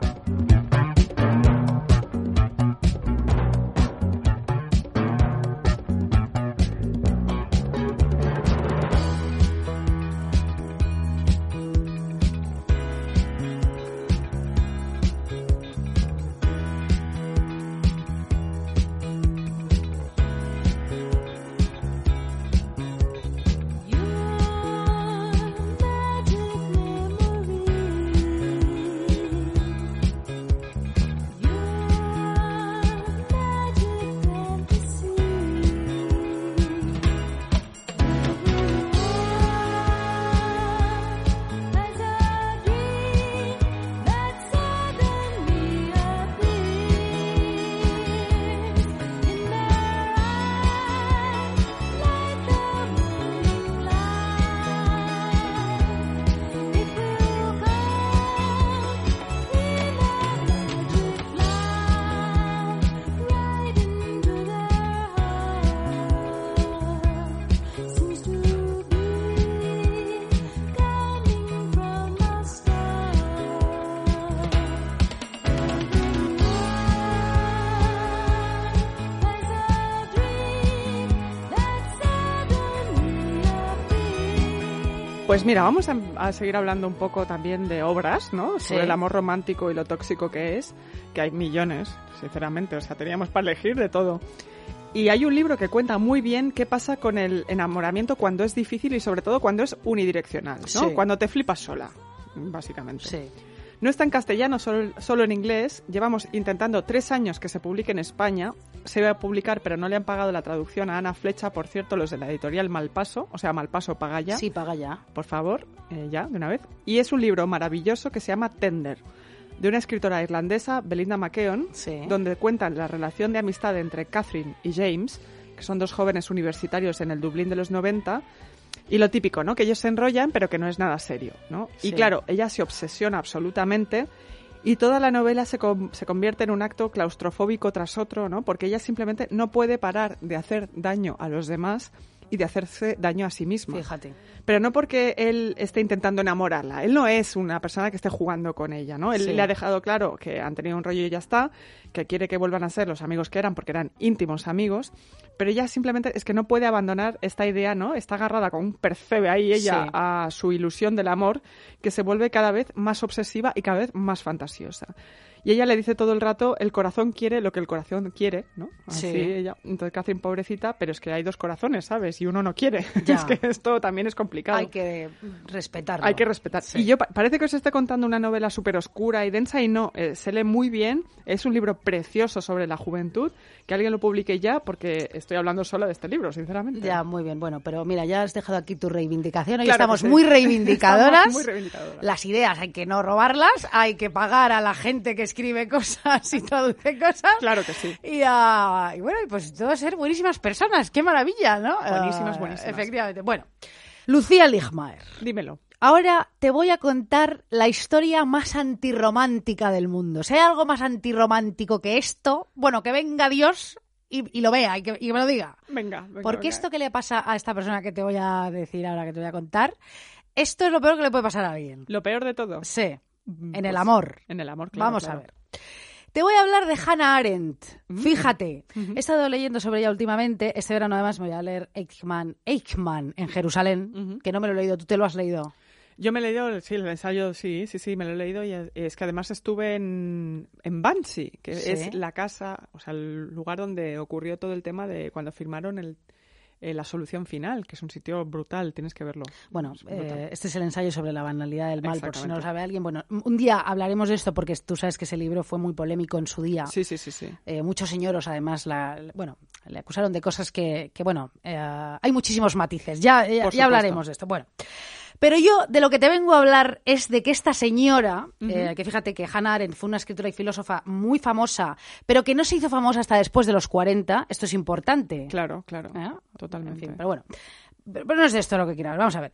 Pues mira, vamos a, a seguir hablando un poco también de obras, ¿no? Sobre Sí. el amor romántico y lo tóxico que es, que hay millones, sinceramente, o sea, teníamos para elegir de todo. Y hay un libro que cuenta muy bien qué pasa con el enamoramiento cuando es difícil y sobre todo cuando es unidireccional, ¿no? Sí. Cuando te flipas sola, básicamente. Sí. No está en castellano, solo, solo en inglés. Llevamos intentando tres años que se publique en España. Se iba a publicar, pero no le han pagado la traducción a Ana Flecha, por cierto, los de la editorial Malpaso. O sea, Malpaso paga ya. Sí, paga ya. Por favor, eh, ya, de una vez. Y es un libro maravilloso que se llama Tender, de una escritora irlandesa, Belinda McKeown, Sí. donde cuentan la relación de amistad entre Catherine y James, que son dos jóvenes universitarios en el Dublín de los 90. Y lo típico, ¿no? Que ellos se enrollan, pero que no es nada serio, ¿no? Sí. Y claro, ella se obsesiona absolutamente y toda la novela se, se convierte en un acto claustrofóbico tras otro, ¿no? Porque ella simplemente no puede parar de hacer daño a los demás y de hacerse daño a sí misma. Fíjate. Pero no porque él esté intentando enamorarla. Él no es una persona que esté jugando con ella, ¿no? Él Sí. le ha dejado claro que han tenido un rollo y ya está, que quiere que vuelvan a ser los amigos que eran porque eran íntimos amigos, pero ella simplemente es que no puede abandonar esta idea, ¿no? Está agarrada con un percebe ahí ella Sí. a su ilusión del amor que se vuelve cada vez más obsesiva y cada vez más fantasiosa. Y ella le dice todo el rato, el corazón quiere lo que el corazón quiere, ¿no? Así Sí. ella. Entonces Catherine, pobrecita, pero es que hay dos corazones, ¿sabes? Y uno no quiere. Ya. es que esto también es complicado. Hay que respetarlo. Hay que respetar. Sí. Y yo pa- parece que os esté contando una novela súper oscura y densa y no, eh, se lee muy bien. Es un libro precioso sobre la juventud. Que alguien lo publique ya porque estoy hablando solo de este libro, sinceramente. Ya, muy bien. Bueno, pero mira, ya has dejado aquí tu reivindicación. Hoy Claro estamos sí. muy reivindicadoras. Estamos muy reivindicadoras. Las ideas hay que no robarlas, hay que pagar a la gente que escribe cosas y traduce cosas. Claro que sí. Y, ah, y bueno, pues todos ser buenísimas personas. Qué maravilla, ¿no? Buenísimas, Ah, buenísimas. Efectivamente. Bueno, Lucía Ligmaer. Dímelo. Ahora te voy a contar la historia más antirromántica del mundo. Si hay algo más antirromántico que esto, bueno, que venga Dios y, y lo vea y que, y me lo diga. Venga, venga. Porque venga. esto que le pasa a esta persona que te voy a decir ahora, que te voy a contar, esto es lo peor que le puede pasar a alguien. Lo peor de todo. Sí, en el Pues, amor. En el amor, claro. Vamos claro. a ver. Te voy a hablar de Hannah Arendt. Fíjate, he estado leyendo sobre ella últimamente. Este verano además me voy a leer Eichmann, Eichmann en Jerusalén, que no me lo he leído. ¿Tú te lo has leído? Yo me he leído, sí, el ensayo, sí, sí, sí, me lo he leído y es- que además estuve en, en Banshee, que Sí. es la casa, o sea, el lugar donde ocurrió todo el tema de cuando firmaron el, eh, la solución final, que es un sitio brutal, tienes que verlo. Bueno, Es eh, este es el ensayo sobre la banalidad del mal, por si no lo sabe alguien. Bueno, un día hablaremos de esto porque tú sabes que ese libro fue muy polémico en su día. Sí, sí, sí, sí. Eh, muchos señoros, además, la, bueno, le acusaron de cosas que, que, bueno, hay muchísimos matices. Ya, ya, hablaremos de esto. Bueno, pero yo de lo que te vengo a hablar es de que esta señora, eh, que fíjate que Hannah Arendt fue una escritora y filósofa muy famosa, pero que no se hizo famosa hasta después de los 40, esto es importante. Claro, claro, ¿Eh? totalmente. En fin, pero bueno, pero, pero no es de esto lo que quiero hablar. Vamos a ver.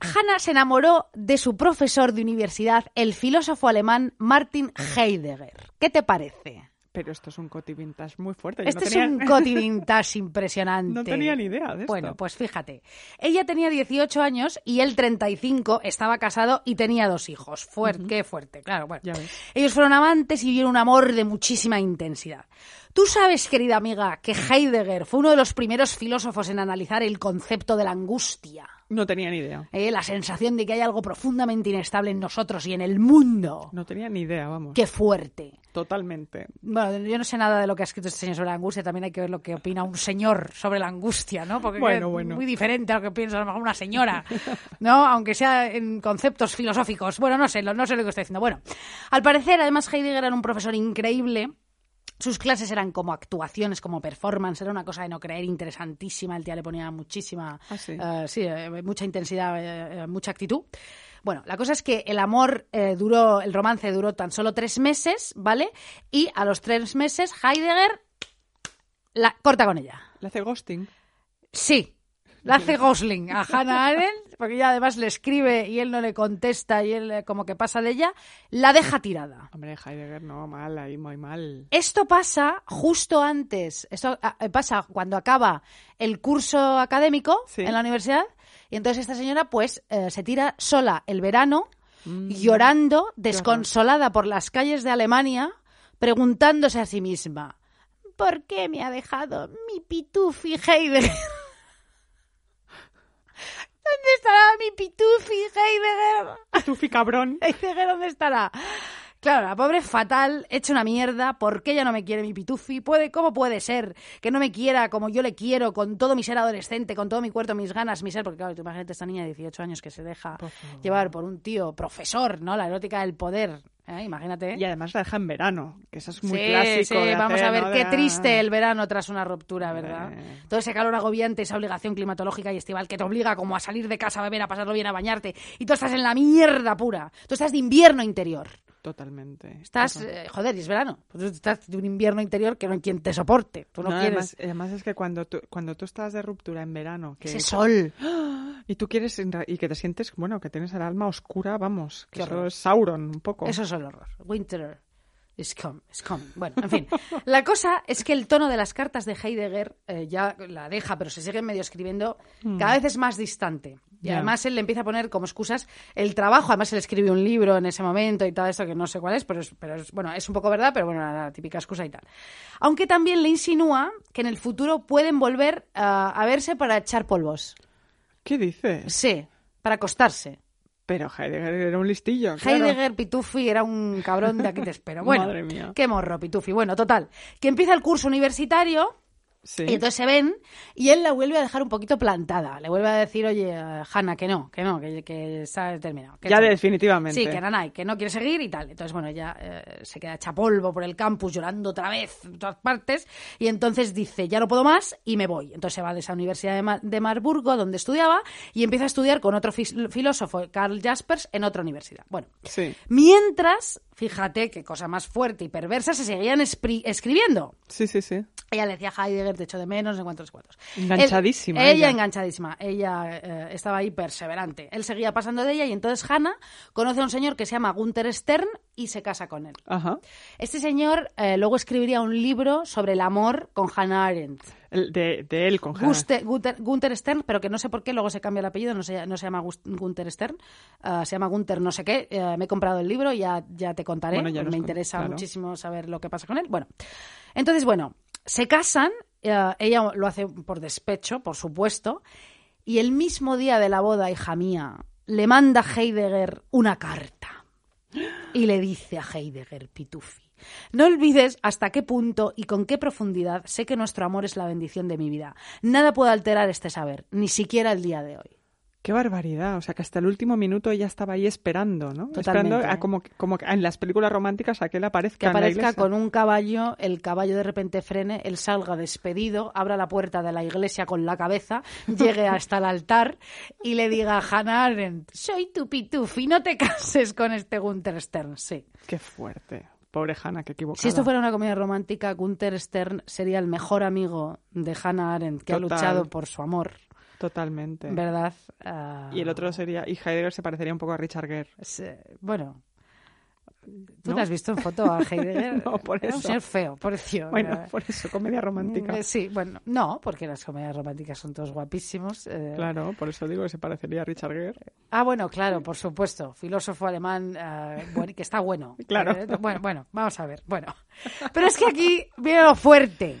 Hannah se enamoró de su profesor de universidad, el filósofo alemán Martin Heidegger. ¿Qué te parece? Pero esto es un coti vintage muy fuerte. yo Este no es un coti vintage impresionante. No tenía ni idea de esto. Bueno, pues fíjate. Ella tenía 18 años y él 35, estaba casado y tenía dos hijos. Fuerte, Qué fuerte, claro. Bueno. Ellos fueron amantes y vivieron un amor de muchísima intensidad. Tú sabes, querida amiga, que Heidegger fue uno de los primeros filósofos en analizar el concepto de la angustia. No tenía ni idea. ¿eh? La sensación de que hay algo profundamente inestable en nosotros y en el mundo. No tenía ni idea, vamos. Qué fuerte. Totalmente. Bueno, yo no sé nada de lo que ha escrito este señor sobre la angustia, también hay que ver lo que opina un señor sobre la angustia, ¿no? Porque Bueno, es bueno. muy diferente a lo que piensa a lo mejor una señora, ¿no? Aunque sea en conceptos filosóficos. Bueno, no sé, no sé lo que estoy diciendo. Bueno, al parecer, además, Heidegger era un profesor increíble. Sus clases eran como actuaciones, como performance, era una cosa de no creer interesantísima. El tía le ponía muchísima, Ah, sí. eh, sí, eh, mucha intensidad, eh, mucha actitud. Bueno, la cosa es que el amor eh, duró, el romance duró tan solo tres meses, ¿vale? Y a los tres meses Heidegger la corta con ella. Le hace ghosting. Sí, la hace Gosling a Hannah Arendt, porque ella además le escribe y él no le contesta y él eh, como que pasa de ella, la deja tirada. Hombre, Heidegger, no, mal, ahí muy mal. Esto pasa justo antes, esto ah, eh, pasa cuando acaba el curso académico Sí. en la universidad y entonces esta señora pues eh, se tira sola el verano Mm. llorando, desconsolada por las calles de Alemania, preguntándose a sí misma, ¿por qué me ha dejado mi pitufi Heidegger? ¿Dónde estará mi pitufi, Heidegger? Tufi cabrón. Heidegger, ¿dónde estará? Claro, la pobre fatal, hecha una mierda, ¿por qué ella no me quiere mi pitufi? ¿Puede, ¿Cómo puede ser que no me quiera como yo le quiero, con todo mi ser adolescente, con todo mi cuerpo, mis ganas, mi ser? Porque claro, tú imagínate esta niña de 18 años que se deja llevar por un tío profesor, ¿no? La erótica del poder, ¿eh? Imagínate. Y además la deja en verano, que eso es muy sí, clásico. sí, de vamos hacer, a ver ¿no? qué De, ah, triste el verano tras una ruptura, ¿verdad? Eh. Todo ese calor agobiante, esa obligación climatológica y estival que te obliga como a salir de casa a beber, a pasarlo bien, a bañarte. Y tú estás en la mierda pura. Tú estás de invierno interior. Totalmente. Estás, eh, joder, y es verano. Pues estás de un invierno interior que no hay quien te soporte. Tú no, No, quieres además, además es que cuando tú, cuando tú estás de ruptura en verano que, ese sol. y tú quieres y que te sientes bueno que tienes el alma oscura vamos que Qué eso horror. es Sauron un poco Eso es el horror. Winter is come, is come. Bueno, en fin. La cosa es que el tono de las cartas de Heidegger eh, ya la deja, pero se sigue medio escribiendo, cada vez es más distante. Y además él le empieza a poner como excusas el trabajo. Además él escribe un libro en ese momento y todo eso que no sé cuál es, pero es, pero es- bueno, es un poco verdad, pero bueno, la, la típica excusa y tal. Aunque también le insinúa que en el futuro pueden volver a verse para echar polvos. qué dices Sí, para acostarse. pero Heidegger era un listillo claro. Heidegger, Pitufi, era un cabrón de aquí te espero. Bueno, Madre mía. qué morro, Pitufi. Bueno, total, que empieza el curso universitario sí y entonces se ven y él la vuelve a dejar un poquito plantada. Le vuelve a decir, oye, Hanna, que no, que no, que, que está terminado. que ya definitivamente Sí, que Nanay, que no quiere seguir y tal. Entonces, bueno, ella eh, se queda hecha polvo por el campus, llorando otra vez en todas partes. Y entonces dice, ya no puedo más y me voy. Entonces se va de esa universidad de, Ma- de Marburgo, donde estudiaba, y empieza a estudiar con otro filósofo, Karl Jaspers, en otra universidad. Bueno, sí mientras, fíjate qué cosa más fuerte y perversa, se seguían escribiendo. sí sí sí Ella le decía Heidegger, te echo de menos, no cuántos cuantos. Enganchadísima Él- ella, ella. enganchadísima. Ella eh, estaba ahí perseverante. Él seguía pasando de ella y entonces Hannah conoce a un señor que se llama Gunther Stern y se casa con él. ajá Este señor eh, luego escribiría un libro sobre el amor con Hannah Arendt. De, de él con. Guste- Gunther, Gunther Stern, pero que no sé por qué luego se cambia el apellido, no se, no se llama Gunther Stern, ah, se llama Gunther no sé qué. Eh, me he comprado el libro ya, ya te contaré, Bueno, ya me interesa claro. muchísimo saber lo que pasa con él. Bueno, entonces, bueno, se casan, eh, ella lo hace por despecho, por supuesto, y el mismo día de la boda, hija mía, le manda a Heidegger una carta y le dice a Heidegger, Pitufi, no olvides hasta qué punto y con qué profundidad sé que nuestro amor es la bendición de mi vida. Nada puede alterar este saber, ni siquiera el día de hoy. Qué barbaridad, o sea que hasta el último minuto ella estaba ahí esperando, ¿no? Totalmente. Esperando a como, en las películas románticas a que él aparezca Que en la aparezca con un caballo, el caballo de repente frene, él salga despedido, abra la puerta de la iglesia con la cabeza, llegue hasta el altar y le diga a Hannah Arendt, soy tu pitufi, no te cases con este Gunther Stern. Sí. Qué fuerte. Pobre Hannah, qué equivocada. Si esto fuera una comedia romántica, Gunther Stern sería el mejor amigo de Hannah Arendt, que ha luchado por su amor, Totalmente. ¿verdad? Ah, Y el otro sería... Y Heidegger se parecería un poco a Richard Gere. bueno, ¿tú ¿No? te has visto en foto a Heidegger? No, por eso. señor feo. Bueno, por eso, comedia romántica. Eh, Sí, bueno, no, porque las comedias románticas son todos guapísimos. eh. Claro, por eso digo que se parecería a Richard Gere. Ah, bueno, claro, por supuesto. Filósofo alemán eh, buen- que está bueno. Claro. Eh, bueno, bueno, vamos a ver. Bueno, pero es que aquí viene lo fuerte.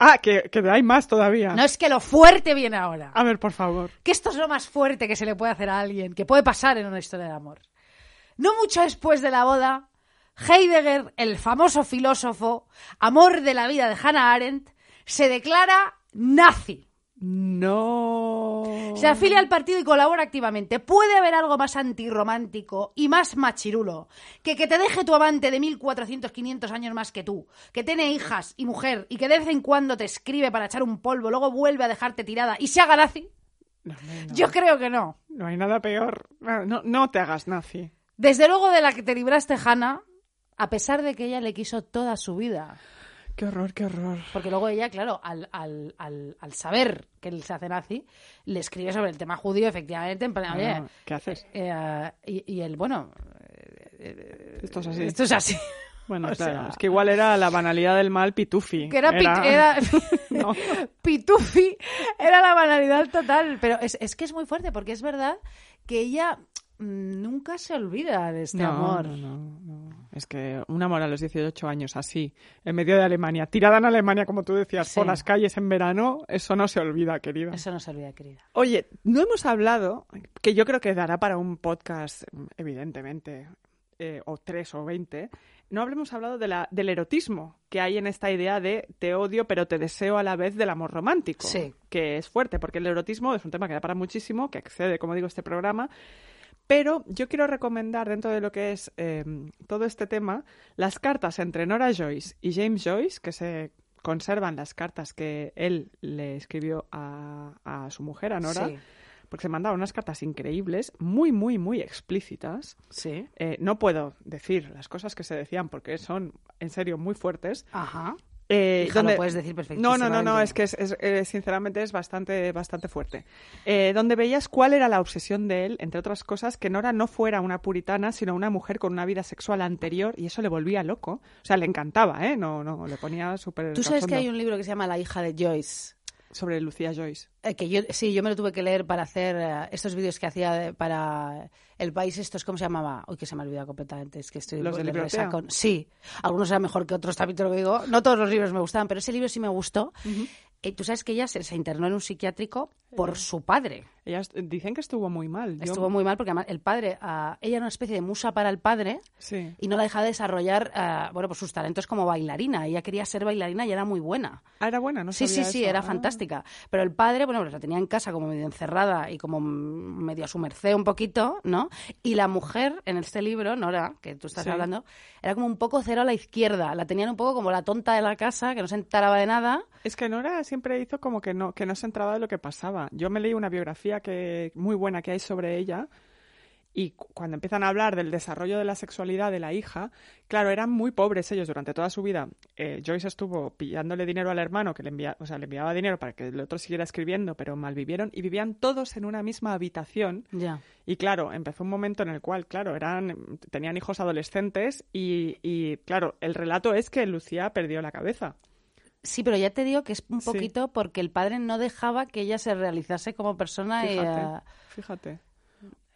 Ah, que, que hay más todavía. No es que lo fuerte viene ahora. A ver, por favor. Que esto es lo más fuerte que se le puede hacer a alguien, que puede pasar en una historia de amor. No mucho después de la boda, Heidegger, el famoso filósofo, amor de la vida de Hannah Arendt, se declara nazi. No. Se afilia al partido y colabora activamente. ¿Puede haber algo más antirromántico y más machirulo que que te deje tu amante de 1400, 500 años más que tú, que tiene hijas y mujer y que de vez en cuando te escribe para echar un polvo, luego vuelve a dejarte tirada y se haga nazi? No. Yo creo que no. No hay nada peor. No, no te hagas nazi. Desde luego de la que te libraste, Hannah, a pesar de que ella le quiso toda su vida. Qué horror, qué horror. Porque luego ella, claro, al, al, al, al saber que él se hace nazi, le escribe sobre el tema judío, efectivamente, en plan, oye, Ah, ¿Qué haces? eh, y, y él, bueno, Esto es así. esto es así. Bueno, o claro. sea- Es que igual era la banalidad del mal pitufi. Que era, pit- era- No. pitufi, era la banalidad total. Pero es, es que es muy fuerte, porque es verdad que ella nunca se olvida de este no, amor. No, no, no. Es que un amor a los 18 años así, en medio de Alemania, tirada en Alemania, como tú decías, Sí. por las calles en verano, eso no se olvida, querida. Eso no se olvida, querida. Oye, no hemos hablado, que yo creo que dará para un podcast, evidentemente, eh, o tres o veinte, no habremos hablado de la, del erotismo que hay en esta idea de te odio pero te deseo a la vez del amor romántico, Sí. que es fuerte, porque el erotismo es un tema que da para muchísimo, que excede, como digo, este programa. Pero yo quiero recomendar dentro de lo que es eh, todo este tema las cartas entre Nora Joyce y James Joyce, que se conservan las cartas que él le escribió a, a su mujer, a Nora, Sí. porque se mandaron unas cartas increíbles, muy, muy, muy explícitas. Sí. Eh, no puedo decir las cosas que se decían porque son, en serio, muy fuertes. Ajá. Eh, Hija, lo puedes decir No, no, no, es que es, es- eh, sinceramente es bastante, bastante fuerte. Eh, donde veías cuál era la obsesión de él, entre otras cosas, que Nora no fuera una puritana, sino una mujer con una vida sexual anterior, y eso le volvía loco. O sea, le encantaba, ¿eh? No, no, le ponía súper. Tú sabes que hay un libro que se llama La hija de Joyce. Sobre Lucía Joyce. Eh, que yo, sí, yo me lo tuve que leer para hacer eh, estos vídeos que hacía para el país estos, ¿cómo se llamaba? Uy, que se me ha olvidado completamente, es que estoy ¿Los de de biblioteca? resacón. Sí, algunos eran mejor que otros, también te lo digo. No todos los libros me gustaban, pero ese libro sí me gustó. Tú sabes que ella se, se internó en un psiquiátrico por su padre. Ellas dicen que estuvo muy mal. Yo- Estuvo muy mal porque además el padre, ah, ella era una especie de musa para el padre Sí. y no la dejaba desarrollar, ah, bueno, pues sus talentos como bailarina. Ella quería ser bailarina y era muy buena. Ah, era buena, no Sí, sí, sabía sí, eso. era Ah. fantástica. Pero el padre, bueno, pues la tenía en casa como medio encerrada y como medio a su merced un poquito, ¿no? Y la mujer en este libro, Nora, que tú estás Sí. hablando, era como un poco cero a la izquierda. La tenían un poco como la tonta de la casa, que no se enteraba de nada. Es que Nora siempre hizo como que no, que no se entraba de lo que pasaba. Yo me leí una biografía que, muy buena que hay sobre ella y cu- cuando empiezan a hablar del desarrollo de la sexualidad de la hija, claro, eran muy pobres ellos durante toda su vida. Eh, Joyce estuvo pillándole dinero al hermano, que le, envía, o sea, le enviaba dinero para que el otro siguiera escribiendo, pero malvivieron y vivían todos en una misma habitación. Ya. Y claro, empezó un momento en el cual, claro, eran, tenían hijos adolescentes y, y, claro, el relato es que Lucía perdió la cabeza. Sí, pero ya te digo que es un Sí. poquito porque el padre no dejaba que ella se realizase como persona. y, Fíjate, eh, fíjate.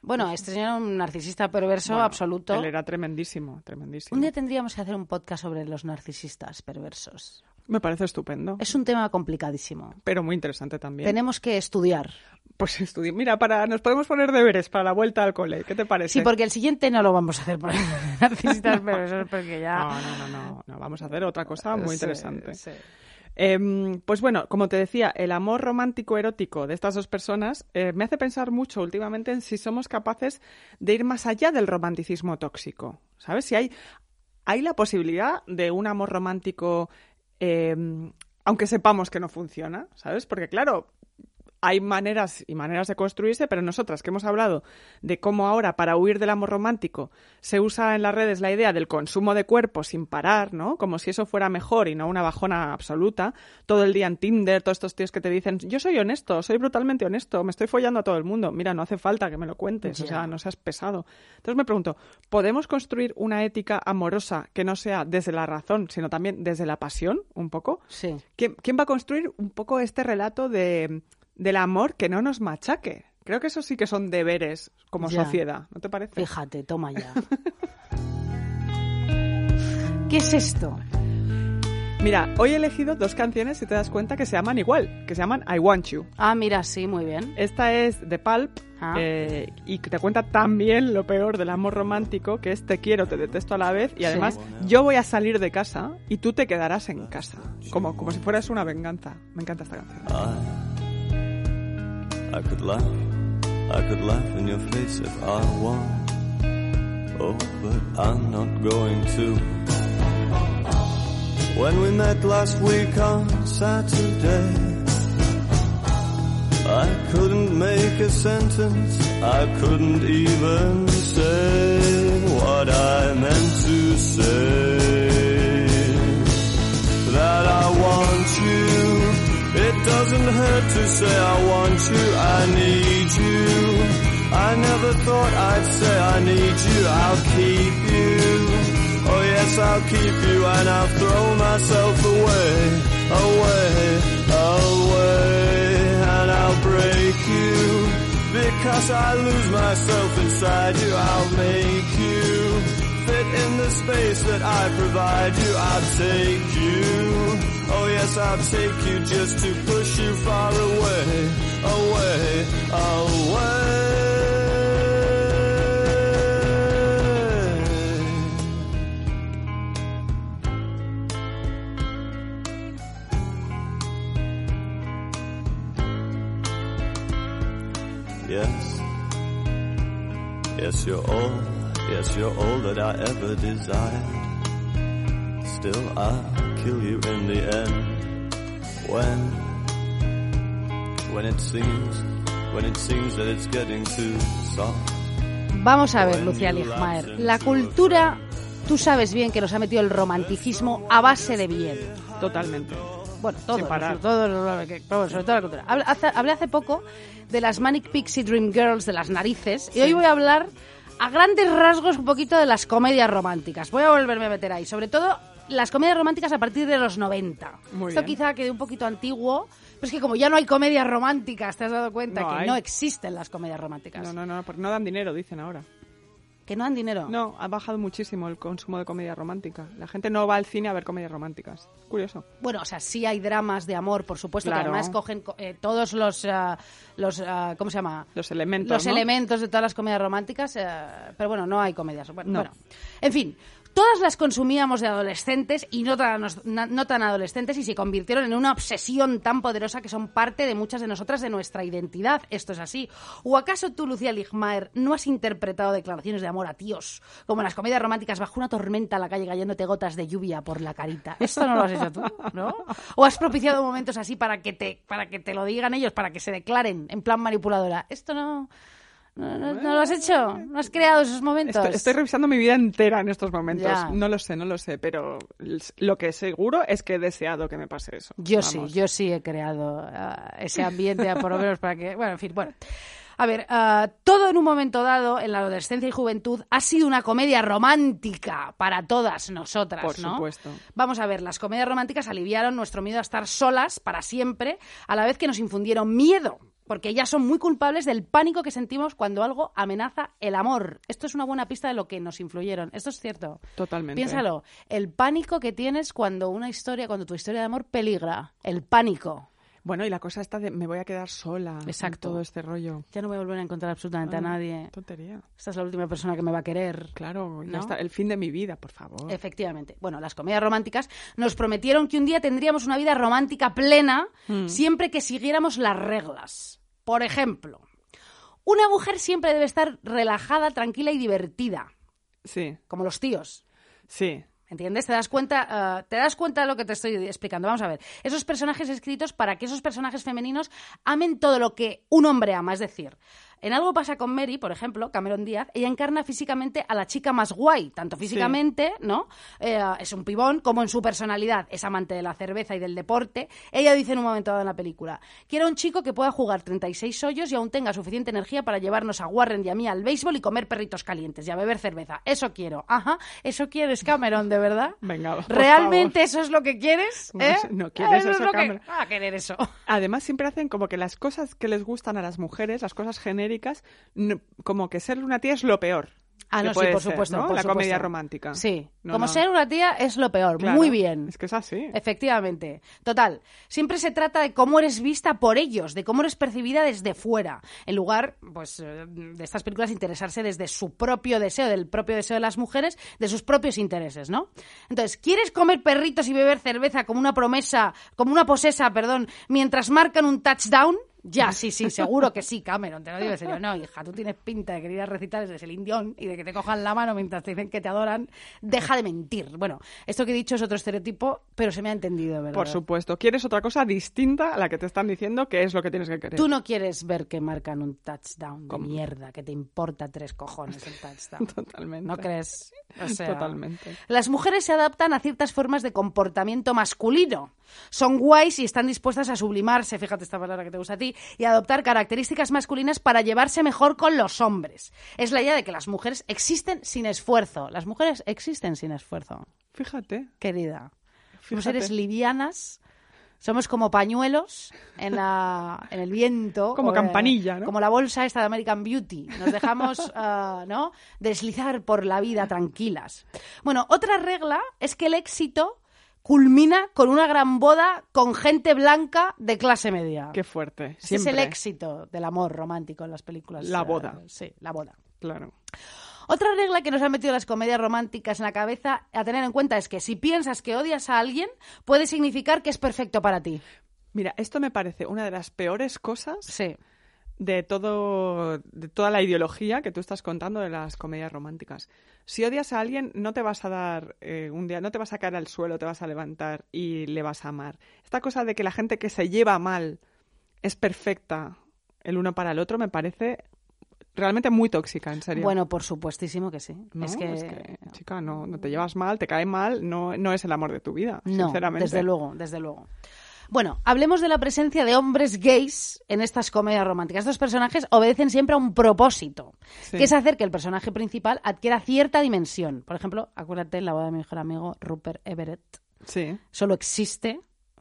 bueno, este señor era un narcisista perverso Bueno, absoluto. Él era tremendísimo, tremendísimo. Un día tendríamos que hacer un podcast sobre los narcisistas perversos. Me parece estupendo, Es un tema complicadísimo. pero muy interesante también. Tenemos que estudiar. Pues estudiar. Mira, para nos podemos poner deberes para la vuelta al cole. ¿Qué te parece? Sí, porque el siguiente no lo vamos a hacer por narcisistas perversos, porque ya... No, no, no, no, no, Vamos a hacer otra cosa muy Sí, interesante. sí. Em, pues bueno, como te decía, el amor romántico erótico de estas dos personas eh, me hace pensar mucho últimamente en si somos capaces de ir más allá del romanticismo tóxico. ¿Sabes? Si hay, hay la posibilidad de un amor romántico, em, aunque sepamos que no funciona, ¿sabes? Porque claro, hay maneras y maneras de construirse, pero nosotras que hemos hablado de cómo ahora para huir del amor romántico se usa en las redes la idea del consumo de cuerpos sin parar, ¿no? Como si eso fuera mejor y no una bajona absoluta. Todo el día en Tinder, todos estos tíos que te dicen, yo soy honesto, soy brutalmente honesto, me estoy follando a todo el mundo. Mira, no hace falta que me lo cuentes, o sea, no seas pesado. Entonces me pregunto, ¿podemos construir una ética amorosa que no sea desde la razón, sino también desde la pasión, un poco? Sí. ¿Quién, quién va a construir un poco este relato de, del amor que no nos machaque? Creo que eso sí que son deberes como Ya. sociedad, ¿no te parece? Fíjate, toma ya. ¿Qué es esto? Mira, hoy he elegido dos canciones, si te das cuenta, que se llaman igual, que se llaman I Want You. Ah, mira, sí, muy bien. Esta es de Pulp Ah. eh, y te cuenta también lo peor del amor romántico, que es te quiero, te detesto a la vez y además yo voy a salir de casa y tú te quedarás en casa, como, como si fueras una venganza. Me encanta esta canción. I could laugh, I could laugh in your face if I want. Oh, but I'm not going to. When we met last week on Saturday, I couldn't make a sentence, I couldn't even say what I meant to say. That I want you. It doesn't hurt to say I want you, I need you. I never thought I'd say I need you, I'll keep you. Oh yes, I'll keep you and I'll throw myself away, away, away. And I'll break you because I lose myself inside you. I'll make you fit in the space that I provide you. I'll take you. Yes, I'll take you just to push you far away, away, away. Yes, yes, you're all, yes, you're all that I ever desired. Still, I'll kill you in the end. When, when it seems, when it seems that it's getting too soft. Vamos a ver, Lucía Ligmaer. La cultura, tú sabes bien que nos ha metido el romanticismo a base de bien. Totalmente. Bueno, todo, parar. todo, sobre todo la cultura. Hablé hace poco de las Manic Pixie Dream Girls de las narices y hoy voy a hablar a grandes rasgos un poquito de las comedias románticas. Voy a volverme a meter ahí, sobre todo las comedias románticas a partir de los 90. Muy Esto bien. quizá quede un poquito antiguo, pero es que como ya no hay comedias románticas, te has dado cuenta No que hay. no existen las comedias románticas. No, no, no, porque no dan dinero, dicen ahora. Que no dan dinero. No, ha bajado muchísimo el consumo de comedia romántica. La gente no va al cine a ver comedias románticas. Curioso. Bueno, o sea, sí hay dramas de amor, por supuesto, Claro. que además cogen co- eh, todos los, ah, los ah, ¿cómo se llama? Los elementos, Los ¿no? elementos de todas las comedias románticas, eh, pero bueno, no hay comedias. Bueno, No. bueno. en fin, todas las consumíamos de adolescentes y no tan, no tan adolescentes y se convirtieron en una obsesión tan poderosa que son parte de muchas de nosotras de nuestra identidad. Esto es así. ¿O acaso tú, Lucía Ligmaer, no has interpretado declaraciones de amor a tíos, como en las comedias románticas bajo una tormenta a la calle cayéndote gotas de lluvia por la carita? Esto no lo has hecho tú, ¿no? ¿O has propiciado momentos así para que te, para que te lo digan ellos, para que se declaren en plan manipuladora? Esto no... No, no- no lo has hecho, no has creado esos momentos. Estoy, estoy revisando mi vida entera en estos momentos. Ya. No lo sé, no lo sé, pero lo que seguro es que he deseado que me pase eso. Yo Vamos. sí, yo sí he creado ah, ese ambiente, por lo menos para que. Bueno, en fin, bueno. A ver, ah, todo en un momento dado, en la adolescencia y juventud, ha sido una comedia romántica para todas nosotras, Por ¿no? supuesto. Vamos a ver, las comedias románticas aliviaron nuestro miedo a estar solas para siempre, a la vez que nos infundieron miedo. Porque ellas son muy culpables del pánico que sentimos cuando algo amenaza el amor. Esto es una buena pista de lo que nos influyeron. Esto es cierto. Totalmente. Piénsalo, el pánico que tienes cuando una historia, cuando tu historia de amor peligra, el pánico. Bueno, y la cosa está de me voy a quedar sola. en Exacto. Todo este rollo. Ya no voy a volver a encontrar absolutamente a nadie. Tontería. Esta es la última persona que me va a querer. Claro, ya ¿No? está. El fin de mi vida, por favor. Efectivamente. Bueno, las comedias románticas nos prometieron que un día tendríamos una vida romántica plena Mm. siempre que siguiéramos las reglas. Por ejemplo, una mujer siempre debe estar relajada, tranquila y divertida, Sí, como los tíos. sí. ¿Entiendes? ¿Te das cuenta, ah, te das cuenta de lo que te estoy explicando? Vamos a ver. Esos personajes escritos para que esos personajes femeninos amen todo lo que un hombre ama. Es decir, en algo pasa con Mary, por ejemplo, Cameron Díaz, ella encarna físicamente a la chica más guay, tanto físicamente, ¿no? Eh, es un pibón, como en su personalidad. Es amante de la cerveza y del deporte. Ella dice en un momento dado en la película, quiero un chico que pueda jugar 36 hoyos y aún tenga suficiente energía para llevarnos a Warren y a mí al béisbol y comer perritos calientes y a beber cerveza. Eso quiero. Ajá, eso quieres, Cameron, ¿de verdad? Venga, por ¿Realmente favor. eso es lo que quieres? No ¿Eh? sé, no quieres es eso, lo que- Cameron. Ah, querer eso. Además, siempre hacen como que las cosas que les gustan a las mujeres, las cosas genéricas, como que ser una tía es lo peor. Ah, no, sí, por ser, supuesto. ¿no? por la supuesto. comedia romántica. Sí. No, Como no. ser una tía es lo peor. Claro, Muy bien. Es que es así. Efectivamente. Total. Siempre se trata de cómo eres vista por ellos, de cómo eres percibida desde fuera, en lugar, pues, eh, de estas películas interesarse desde su propio deseo, del propio deseo de las mujeres, de sus propios intereses, ¿no? Entonces, ¿quieres comer perritos y beber cerveza como una promesa, como una posesa, perdón, mientras marcan un touchdown? Ya, sí, sí, seguro que sí, Cameron, te lo digo en serio. No, hija, tú tienes pinta de querer ir a recitar desde el indión y de que te cojan la mano mientras te dicen que te adoran. Deja de mentir. Bueno, esto que he dicho es otro estereotipo, pero se me ha entendido, ¿verdad? Por supuesto. ¿Quieres otra cosa distinta a la que te están diciendo que es lo que tienes que querer? Tú no quieres ver que marcan un touchdown de mierda, que te importa tres cojones el touchdown. Totalmente. ¿No crees? O sea, Totalmente. Las mujeres se adaptan a ciertas formas de comportamiento masculino. Son guays y están dispuestas a sublimarse, fíjate esta palabra que te gusta a ti, y adoptar características masculinas para llevarse mejor con los hombres. Es la idea de que las mujeres existen sin esfuerzo. Las mujeres existen sin esfuerzo, Fíjate. querida. Somos seres livianas Somos como pañuelos en, la, en el viento. Como eh, campanilla, ¿no? Como la bolsa esta de American Beauty. Nos dejamos ah, ¿no? deslizar por la vida tranquilas. Bueno, otra regla es que el éxito culmina con una gran boda con gente blanca de clase media. Qué fuerte. Ese es el éxito del amor romántico en las películas. La eh, boda. sí, la boda. Claro. Otra regla que nos han metido las comedias románticas en la cabeza a tener en cuenta es que si piensas que odias a alguien, puede significar que es perfecto para ti. Mira, esto me parece una de las peores cosas Sí. De todo de toda la ideología que tú estás contando de las comedias románticas. Si odias a alguien, no te vas a dar eh, un día, no te vas a caer al suelo, te vas a levantar y le vas a amar. Esta cosa de que la gente que se lleva mal es perfecta el uno para el otro me parece realmente muy tóxica, en serio. Bueno, por supuestísimo que sí. No, es que, chica, no, no te llevas mal, te cae mal, no, no es el amor de tu vida, no, sinceramente. desde luego, desde luego. Bueno, hablemos de la presencia de hombres gays en estas comedias románticas. Estos personajes obedecen siempre a un propósito, Sí. que es hacer que el personaje principal adquiera cierta dimensión. Por ejemplo, acuérdate en la boda de mi mejor amigo Rupert Everett. Sí. Solo existe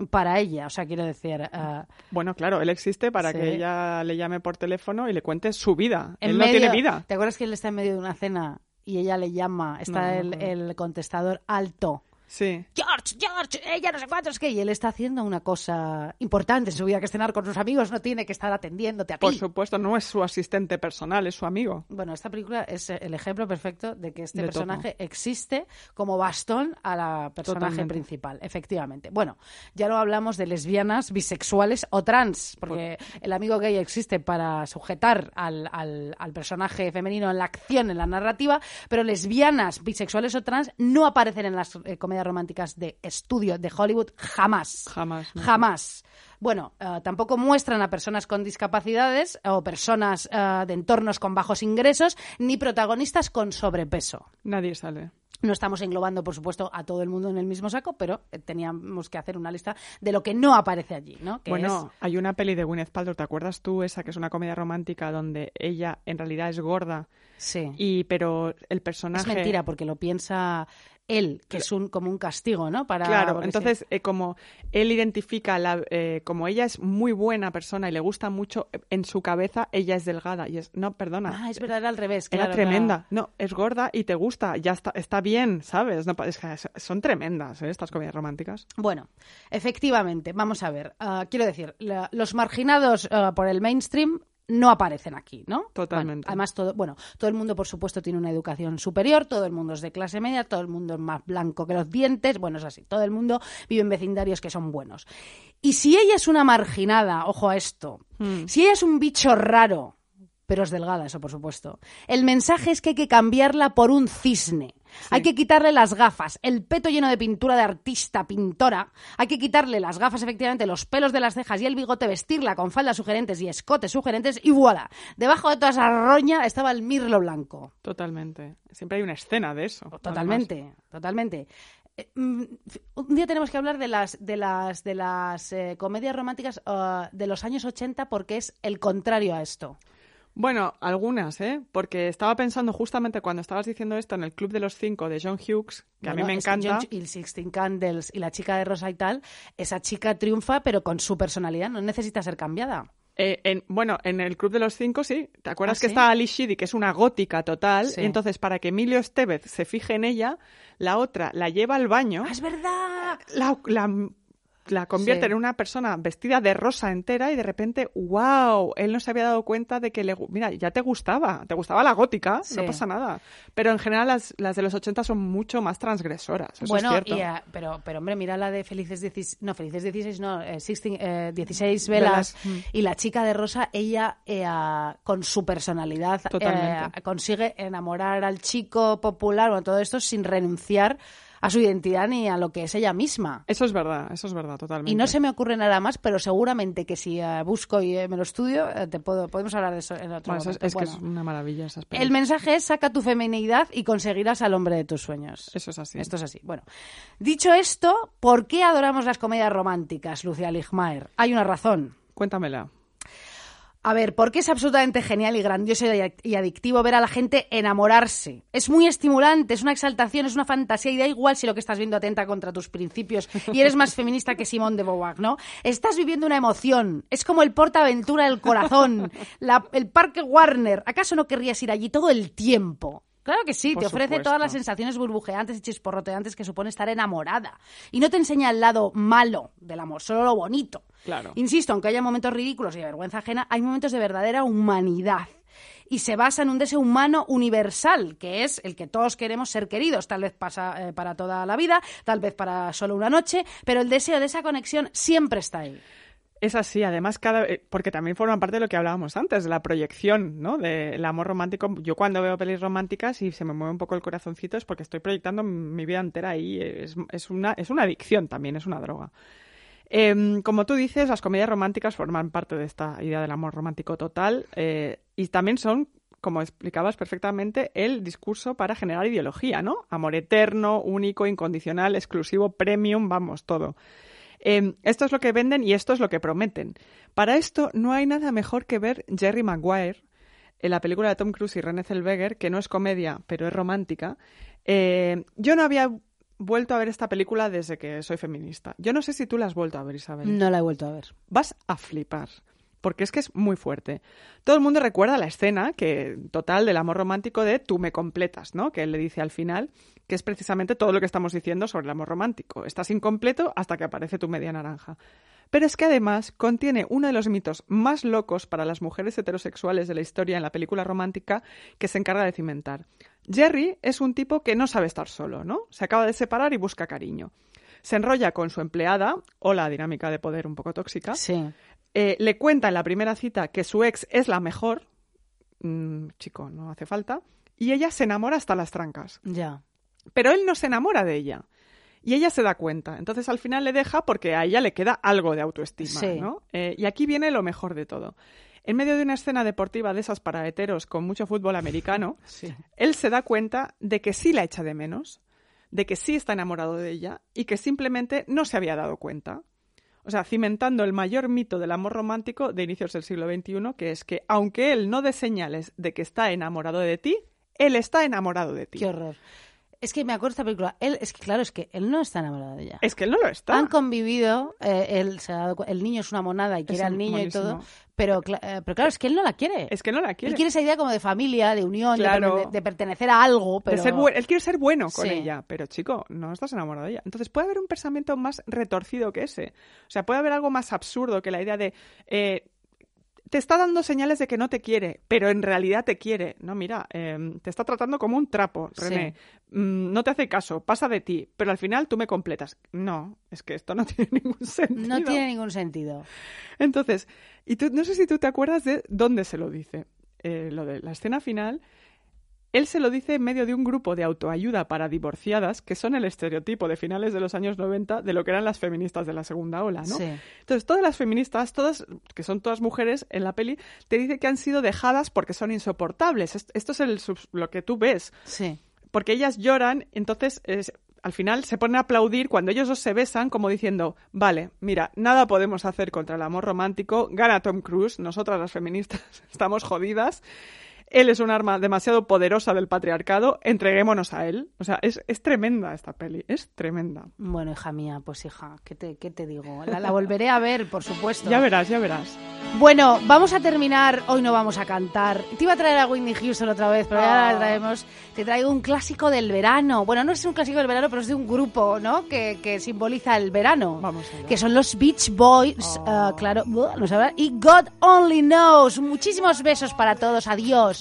para ella. O sea, quiero decir, eh, Bueno, claro, él existe para Sí. que ella le llame por teléfono y le cuente su vida. en él medio- no tiene vida. ¿Te acuerdas que él está en medio de una cena y ella le llama? Está No, no me el, acuerdo. el contestador alto. Sí. George, George, ella no sé cuántos que. Y él está haciendo una cosa importante en su vida, que es cenar con sus amigos, no tiene que estar atendiéndote a ti. Por supuesto, no es su asistente personal, es su amigo. Bueno, esta película es el ejemplo perfecto de que este De personaje existe como bastón a la personaje Totalmente. principal, efectivamente. Bueno, ya no hablamos de lesbianas, bisexuales o trans, porque el amigo gay existe para sujetar al, al- al personaje femenino en la acción, en la narrativa, pero lesbianas, bisexuales o trans no aparecen en las eh, comedias románticas de estudio de Hollywood jamás. Jamás. ¿no? Jamás. Bueno, eh, tampoco muestran a personas con discapacidades o personas eh, de entornos con bajos ingresos, ni protagonistas con sobrepeso. Nadie sale. No estamos englobando, por supuesto, a todo el mundo en el mismo saco, pero eh, teníamos que hacer una lista de lo que no aparece allí, ¿no? Que bueno, hay una peli de Gwyneth Paltrow, ¿te acuerdas tú? Esa que es una comedia romántica donde ella en realidad es gorda, sí. y pero el personaje... es mentira, porque lo piensa él, que es un como un castigo, ¿no? Para, Claro, entonces eh, como él identifica, la, eh, como ella es muy buena persona y le gusta mucho, eh, en su cabeza ella es delgada y es, no, perdona, Ah, es verdad, era al revés. era claro, tremenda, claro. no, es gorda y te gusta, ya está, está bien, ¿sabes? No, es que son tremendas ¿eh? estas comedias románticas. Bueno, efectivamente, vamos a ver. ah, quiero decir, la- los marginados ah, por el mainstream no aparecen aquí, ¿no? Totalmente. Bueno, además, todo, bueno, todo el mundo, por supuesto, tiene una educación superior, todo el mundo es de clase media, todo el mundo es más blanco que los dientes, bueno, es así, todo el mundo vive en vecindarios que son buenos. Y si ella es una marginada, ojo a esto, Hmm. si ella es un bicho raro, pero es delgada, eso por supuesto, el mensaje es que hay que cambiarla por un cisne. Hay que quitarle las gafas, el peto lleno de pintura de artista, pintora. Hay que quitarle las gafas, efectivamente, los pelos de las cejas y el bigote, vestirla con faldas sugerentes y escotes sugerentes y voilà. Debajo de toda esa roña estaba el mirlo blanco. Totalmente. Siempre hay una escena de eso. además. Totalmente, totalmente. Eh, mm, Un día tenemos que hablar de las de las de las eh, comedias románticas ah, de los años 80 porque es el contrario a esto. Bueno, algunas, ¿eh? Porque estaba pensando justamente cuando estabas diciendo esto en el Club de los Cinco de John Hughes, que a mí me encanta. John- y el Sixteen Candles y la chica de Rosa y tal, esa chica triunfa pero con su personalidad, no necesita ser cambiada. Eh, en, bueno, en el Club de los Cinco sí. ¿Te acuerdas ¿Ah, que sí? está Ali Sheedy, que es una gótica total? Sí. Y entonces, para que Emilio Estevez se fije en ella, la otra la lleva al baño, ¡Ah, es verdad! la, la, la convierte Sí. en una persona vestida de rosa entera y de repente, wow, él no se había dado cuenta de que le... Mira, ya te gustaba, te gustaba la gótica, Sí. no pasa nada. Pero en general las, las de los 80 son mucho más transgresoras, eso bueno, es cierto. y, eh, pero, pero hombre, mira la de Felices 16, no, Felices 16, no, eh, 16, eh, 16 velas, Velas, mm. y la chica de Rosa, ella eh, con su personalidad consigue enamorar al chico popular, bueno, todo esto sin renunciar a su identidad ni a lo que es ella misma. Eso es verdad, eso es verdad, totalmente. Y no se me ocurre nada más, pero seguramente que si eh, busco y eh, me lo estudio, eh, te puedo, podemos hablar de eso en otro Bueno, es, momento. es que es una maravilla esas el películas. mensaje es saca tu feminidad y conseguirás al hombre de tus sueños. Eso es así. Esto es así. Bueno, dicho esto, ¿por qué adoramos las comedias románticas, Lucia Ligmaer? Hay una razón. Cuéntamela. A ver, porque es absolutamente genial y grandioso y adictivo ver a la gente enamorarse. Es muy estimulante, es una exaltación, es una fantasía y da igual si lo que estás viendo atenta contra tus principios y eres más feminista que Simone de Beauvoir, ¿no? Estás viviendo una emoción. Es como el portaventura del corazón, el parque Warner. ¿Acaso no querrías ir allí todo el tiempo? Claro que sí, Por te ofrece supuesto. todas las sensaciones burbujeantes y chisporroteantes que supone estar enamorada. Y no te enseña el lado malo del amor, solo lo bonito. Claro. Insisto, aunque haya momentos ridículos y de vergüenza ajena, hay momentos de verdadera humanidad. Y se basa en un deseo humano universal, que es el que todos queremos ser queridos, tal vez pasa, eh, para toda la vida, tal vez para solo una noche, pero el deseo de esa conexión siempre está ahí. Es así, además, cada, eh, porque también forman parte de lo que hablábamos antes, de la proyección, ¿no? Del amor romántico. Yo cuando veo pelis románticas y se me mueve un poco el corazoncito es porque estoy proyectando mi vida entera ahí. Es, es una, es una adicción también, es una droga. Em, como tú dices, las comedias románticas forman parte de esta idea del amor romántico total eh, y también son, como explicabas perfectamente, el discurso para generar ideología, ¿no? Amor eterno, único, incondicional, exclusivo, premium, vamos, todo. Eh, esto es lo que venden y esto es lo que prometen. Para esto no hay nada mejor que ver Jerry Maguire, en la película de Tom Cruise y René Zellweger, que no es comedia, pero es romántica. Eh, yo no había vuelto a ver esta película desde que soy feminista. Yo no sé si tú la has vuelto a ver, Isabel. No la he vuelto a ver. Vas a flipar. Porque es que es muy fuerte. Todo el mundo recuerda la escena que total del amor romántico de tú me completas, ¿no? Que él le dice al final, que es precisamente todo lo que estamos diciendo sobre el amor romántico. Estás incompleto hasta que aparece tu media naranja. Pero es que además contiene uno de los mitos más locos para las mujeres heterosexuales de la historia en la película romántica que se encarga de cimentar. Jerry es un tipo que no sabe estar solo, ¿no? Se acaba de separar y busca cariño. Se enrolla con su empleada, o la dinámica de poder un poco tóxica. Sí. Eh, le cuenta en la primera cita que su ex es la mejor. Mm, chico, no hace falta. Y ella se enamora hasta las trancas. Ya. Pero él no se enamora de ella. Y ella se da cuenta. Entonces al final le deja porque a ella le queda algo de autoestima. Sí. ¿no? Eh, y aquí viene lo mejor de todo. En medio de una escena deportiva de esas para heteros con mucho fútbol americano, Sí. él se da cuenta de que sí la echa de menos, de que sí está enamorado de ella y que simplemente no se había dado cuenta. O sea, cimentando el mayor mito del amor romántico de inicios del siglo XXI, que es que aunque él no dé señales de que está enamorado de ti, él está enamorado de ti. Qué horror. Es que me acuerdo de esta película. Él, es que claro, es que él no está enamorado de ella. Es que él no lo está. Han convivido, eh, él se ha dado el niño es una monada y quiere Es al niño y todo, pero, eh, pero claro, es que él no la quiere. Es que no la Él quiere. quiere esa idea como de familia, de unión, de Claro. per- de, de pertenecer a algo, pero... ser Él quiere ser bueno con Sí. ella, pero chico, no estás enamorado de ella. Entonces puede haber un pensamiento más retorcido que ese. O sea, puede haber algo más absurdo que la idea de eh, te está dando señales de que no te quiere, pero en realidad te quiere. No, mira, eh, te está tratando como un trapo, Sí. René. Mm, no te hace caso, pasa de ti, pero al final tú me completas. No, es que esto no tiene ningún sentido. No tiene ningún sentido. Entonces, y tú, no sé si tú te acuerdas de dónde se lo dice. Eh, lo de la escena final, él se lo dice en medio de un grupo de autoayuda para divorciadas, que son el estereotipo de finales de los años 90 de lo que eran las feministas de la segunda ola, ¿no? Sí. Entonces, todas las feministas, todas, que son todas mujeres en la peli, te dice que han sido dejadas porque son insoportables. Est- Esto es el lo que tú ves Sí. porque ellas lloran, entonces es- al final se ponen a aplaudir cuando ellos dos se besan, como diciendo, vale, mira, nada podemos hacer contra el amor romántico, gana Tom Cruise, nosotras las feministas estamos jodidas, él es un arma demasiado poderosa del patriarcado, entreguémonos a él. O sea, es, es tremenda esta peli, es tremenda. Bueno, hija mía, pues hija, ¿qué te, qué te digo? La, la volveré a ver, por supuesto. Ya verás, ya verás. Bueno, vamos a terminar. Hoy no vamos a cantar. Te iba a traer a Whitney Houston otra vez, pero ya Ah. la traemos. Te traigo un clásico del verano. Bueno, no es un clásico del verano, pero es de un grupo, ¿no? Que, que simboliza el verano. Vamos allá. Que son los Beach Boys, ah, claro, buh, no hablar. Y God Only Knows. Muchísimos besos para todos. Adiós.